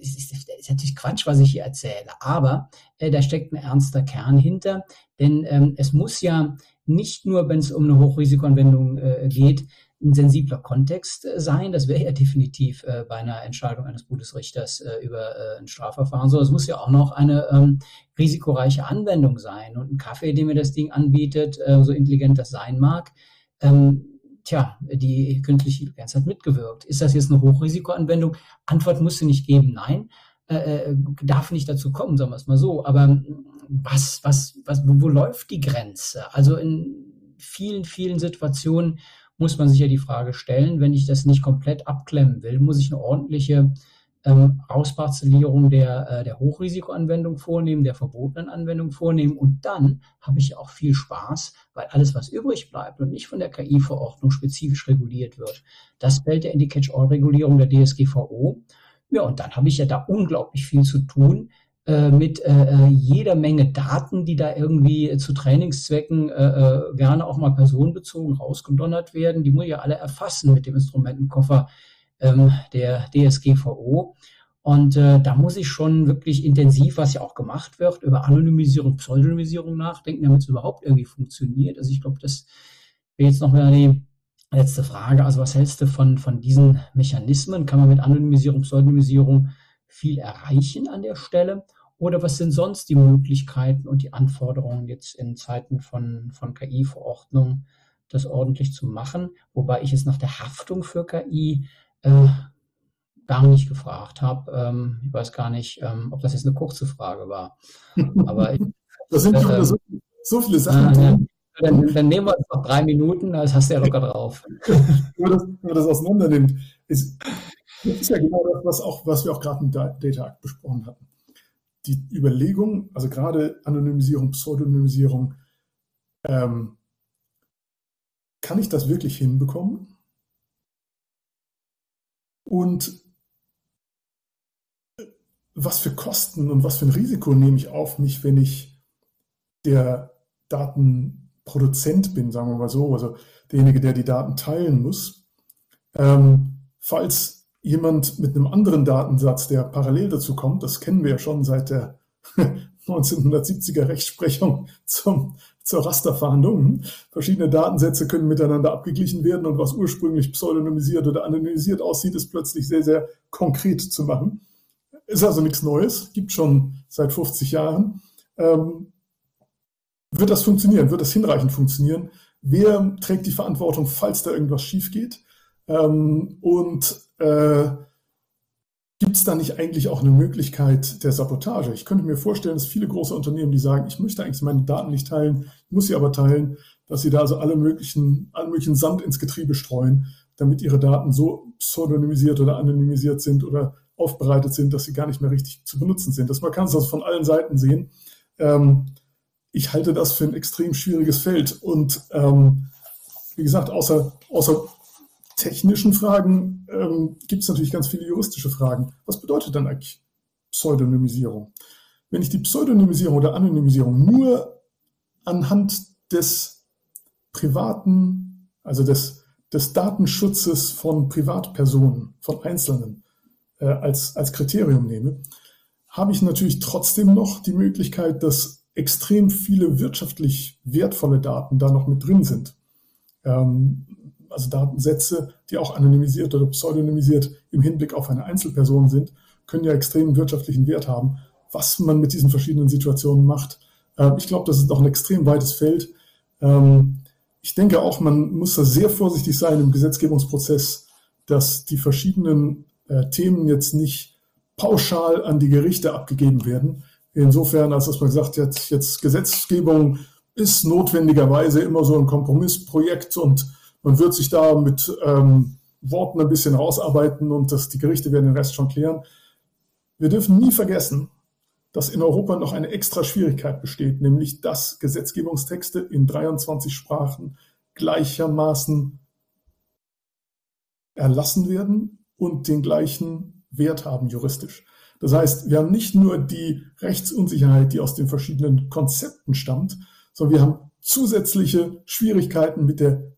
B: es ist, ist natürlich Quatsch, was ich hier erzähle, aber äh, da steckt ein ernster Kern hinter, denn ähm, es muss ja nicht nur, wenn es um eine Hochrisikoanwendung äh, geht, ein sensibler Kontext äh, sein. Das wäre ja definitiv äh, bei einer Entscheidung eines Bundesrichters äh, über äh, ein Strafverfahren so. Es muss ja auch noch eine ähm, risikoreiche Anwendung sein. Und ein Kaffee, den mir das Ding anbietet, äh, so intelligent das sein mag, ähm, tja, die künstliche Intelligenz hat mitgewirkt. Ist das jetzt eine Hochrisikoanwendung? Antwort musst du nicht geben, nein. Äh, äh, darf nicht dazu kommen, sagen wir es mal so. Aber was, was, was, wo, wo läuft die Grenze? Also in vielen, vielen Situationen muss man sich ja die Frage stellen, wenn ich das nicht komplett abklemmen will, muss ich eine ordentliche ähm, Ausparzellierung der, äh, der Hochrisikoanwendung vornehmen, der verbotenen Anwendung vornehmen. Und dann habe ich auch viel Spaß, weil alles, was übrig bleibt und nicht von der KI-Verordnung spezifisch reguliert wird, das fällt ja in die Catch-all-Regulierung der DSGVO. Ja, und dann habe ich ja da unglaublich viel zu tun, äh, mit äh, äh, jeder Menge Daten, die da irgendwie zu Trainingszwecken äh, äh, gerne auch mal personenbezogen rausgedonnert werden. Die muss ich ja alle erfassen mit dem Instrumentenkoffer ähm, der DSGVO. Und äh, da muss ich schon wirklich intensiv, was ja auch gemacht wird, über Anonymisierung, Pseudonymisierung nachdenken, damit es überhaupt irgendwie funktioniert. Also ich glaube, das wäre jetzt noch mal die letzte Frage. Also was hältst du von, von diesen Mechanismen? Kann man mit Anonymisierung, Pseudonymisierung viel erreichen an der Stelle? Oder was sind sonst die Möglichkeiten und die Anforderungen jetzt in Zeiten von, von KI-Verordnung, das ordentlich zu machen? Wobei ich es nach der Haftung für KI äh, gar nicht gefragt habe. Ähm, ich weiß gar nicht, ähm, ob das jetzt eine kurze Frage war. Aber ich,
C: das sind äh, so, so, viele Sachen.
B: Äh, dann, dann, nehmen wir uns noch drei Minuten, das hast du ja locker drauf.
C: wenn, man das, wenn man das auseinander nimmt, ist, das ist ja genau das, was, auch, was wir auch gerade im Data Act besprochen hatten. Die Überlegung, also gerade Anonymisierung, Pseudonymisierung, ähm, kann ich das wirklich hinbekommen? Und was für Kosten und was für ein Risiko nehme ich auf mich, wenn ich der Datenproduzent bin, sagen wir mal so, also derjenige, der die Daten teilen muss. Ähm, falls jemand mit einem anderen Datensatz, der parallel dazu kommt, das kennen wir ja schon seit der 1970er Rechtsprechung zum zur Rasterverhandlung. Verschiedene Datensätze können miteinander abgeglichen werden und was ursprünglich pseudonymisiert oder anonymisiert aussieht, ist plötzlich sehr, sehr konkret zu machen. Ist also nichts Neues, gibt schon seit 50 Jahren. Ähm, wird das funktionieren? Wird das hinreichend funktionieren? Wer trägt die Verantwortung, falls da irgendwas schief geht? Ähm, und äh, Gibt es da nicht eigentlich auch eine Möglichkeit der Sabotage? Ich könnte mir vorstellen, dass viele große Unternehmen, die sagen, ich möchte eigentlich meine Daten nicht teilen, muss sie aber teilen, dass sie da also alle möglichen, allen möglichen Sand ins Getriebe streuen, damit ihre Daten so pseudonymisiert oder anonymisiert sind oder aufbereitet sind, dass sie gar nicht mehr richtig zu benutzen sind. Das man kann es also von allen Seiten sehen. Ähm, ich halte das für ein extrem schwieriges Feld und ähm, wie gesagt, außer, außer technischen Fragen ähm, gibt es natürlich ganz viele juristische Fragen. Was bedeutet dann eigentlich Pseudonymisierung? Wenn ich die Pseudonymisierung oder Anonymisierung nur anhand des privaten, also des, des Datenschutzes von Privatpersonen, von Einzelnen äh, als, als Kriterium nehme, habe ich natürlich trotzdem noch die Möglichkeit, dass extrem viele wirtschaftlich wertvolle Daten da noch mit drin sind. Ähm, also Datensätze, die auch anonymisiert oder pseudonymisiert im Hinblick auf eine Einzelperson sind, können ja extremen wirtschaftlichen Wert haben. Was man mit diesen verschiedenen Situationen macht, äh, ich glaube, das ist noch ein extrem weites Feld. Ähm, ich denke auch, man muss da sehr vorsichtig sein im Gesetzgebungsprozess, dass die verschiedenen äh, Themen jetzt nicht pauschal an die Gerichte abgegeben werden. Insofern, als dass man gesagt hat, jetzt Gesetzgebung ist notwendigerweise immer so ein Kompromissprojekt und man wird sich da mit ähm, Worten ein bisschen rausarbeiten und das, die Gerichte werden den Rest schon klären. Wir dürfen nie vergessen, dass in Europa noch eine extra Schwierigkeit besteht, nämlich dass Gesetzgebungstexte in 23 Sprachen gleichermaßen erlassen werden und den gleichen Wert haben juristisch. Das heißt, wir haben nicht nur die Rechtsunsicherheit, die aus den verschiedenen Konzepten stammt, sondern wir haben zusätzliche Schwierigkeiten mit der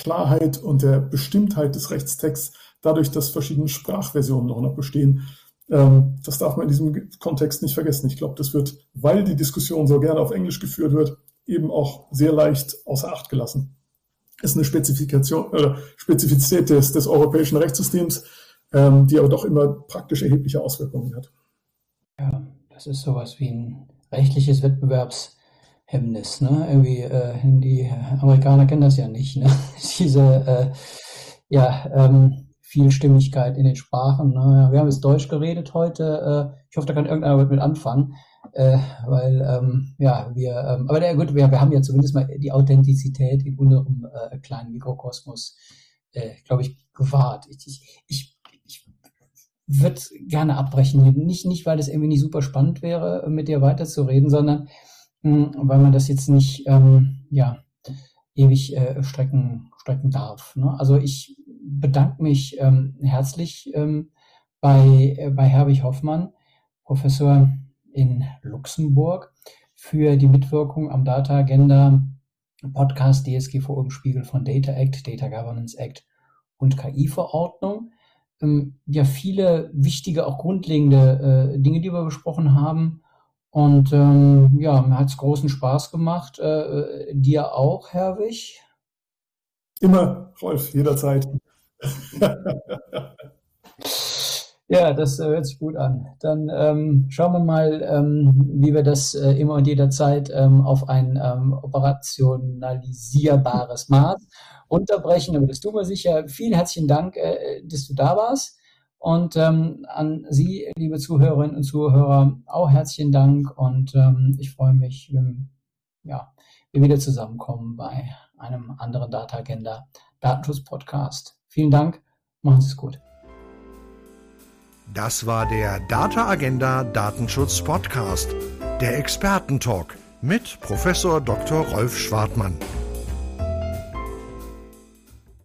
C: Klarheit und der Bestimmtheit des Rechtstexts, dadurch, dass verschiedene Sprachversionen noch bestehen. Ähm, das darf man in diesem Kontext nicht vergessen. Ich glaube, das wird, weil die Diskussion so gerne auf Englisch geführt wird, eben auch sehr leicht außer Acht gelassen. Ist eine Spezifikation äh, Spezifizität des, des europäischen Rechtssystems, ähm, die aber doch immer praktisch erhebliche Auswirkungen hat.
B: Ja, das ist sowas wie ein rechtliches Wettbewerbs Hemmnis. Ne? Irgendwie, äh, die Amerikaner kennen das ja nicht. Ne? Diese äh, ja, ähm, Vielstimmigkeit in den Sprachen. Ne? Wir haben jetzt Deutsch geredet heute. Äh, ich hoffe, da kann irgendeiner mit anfangen. Äh, weil ähm, ja wir ähm, aber der, gut wir, wir haben ja zumindest mal die Authentizität in unserem äh, kleinen Mikrokosmos äh, glaube ich gewahrt ich, ich, ich, ich würde gerne abbrechen nicht nicht weil das irgendwie nicht super spannend wäre mit dir weiterzureden sondern weil man das jetzt nicht ähm, ja, ewig äh, strecken, strecken darf. Ne? Also ich bedanke mich ähm, herzlich ähm, bei, äh, bei Herbig Hoffmann, Professor in Luxemburg, für die Mitwirkung am Data Agenda Podcast DSGVO im Spiegel von Data Act, Data Governance Act und KI-Verordnung. Ähm, ja, viele wichtige, auch grundlegende äh, Dinge, die wir besprochen haben. Und ähm, ja, mir hat es großen Spaß gemacht. Äh, äh, dir auch, Herwig?
C: Immer, Rolf, jederzeit.
B: ja, das äh, hört sich gut an. Dann ähm, schauen wir mal, ähm, wie wir das äh, immer und jederzeit ähm, auf ein ähm, operationalisierbares Maß unterbrechen. Aber das tun wir sicher. Vielen herzlichen Dank, äh, dass du da warst. Und ähm, an Sie, liebe Zuhörerinnen und Zuhörer, auch herzlichen Dank und ähm, ich freue mich, wenn ja, wir wieder zusammenkommen bei einem anderen Data Agenda Datenschutz Podcast. Vielen Dank, machen Sie es gut.
A: Das war der Data Agenda Datenschutz Podcast, der Expertentalk mit Professor Dr. Rolf Schwartmann.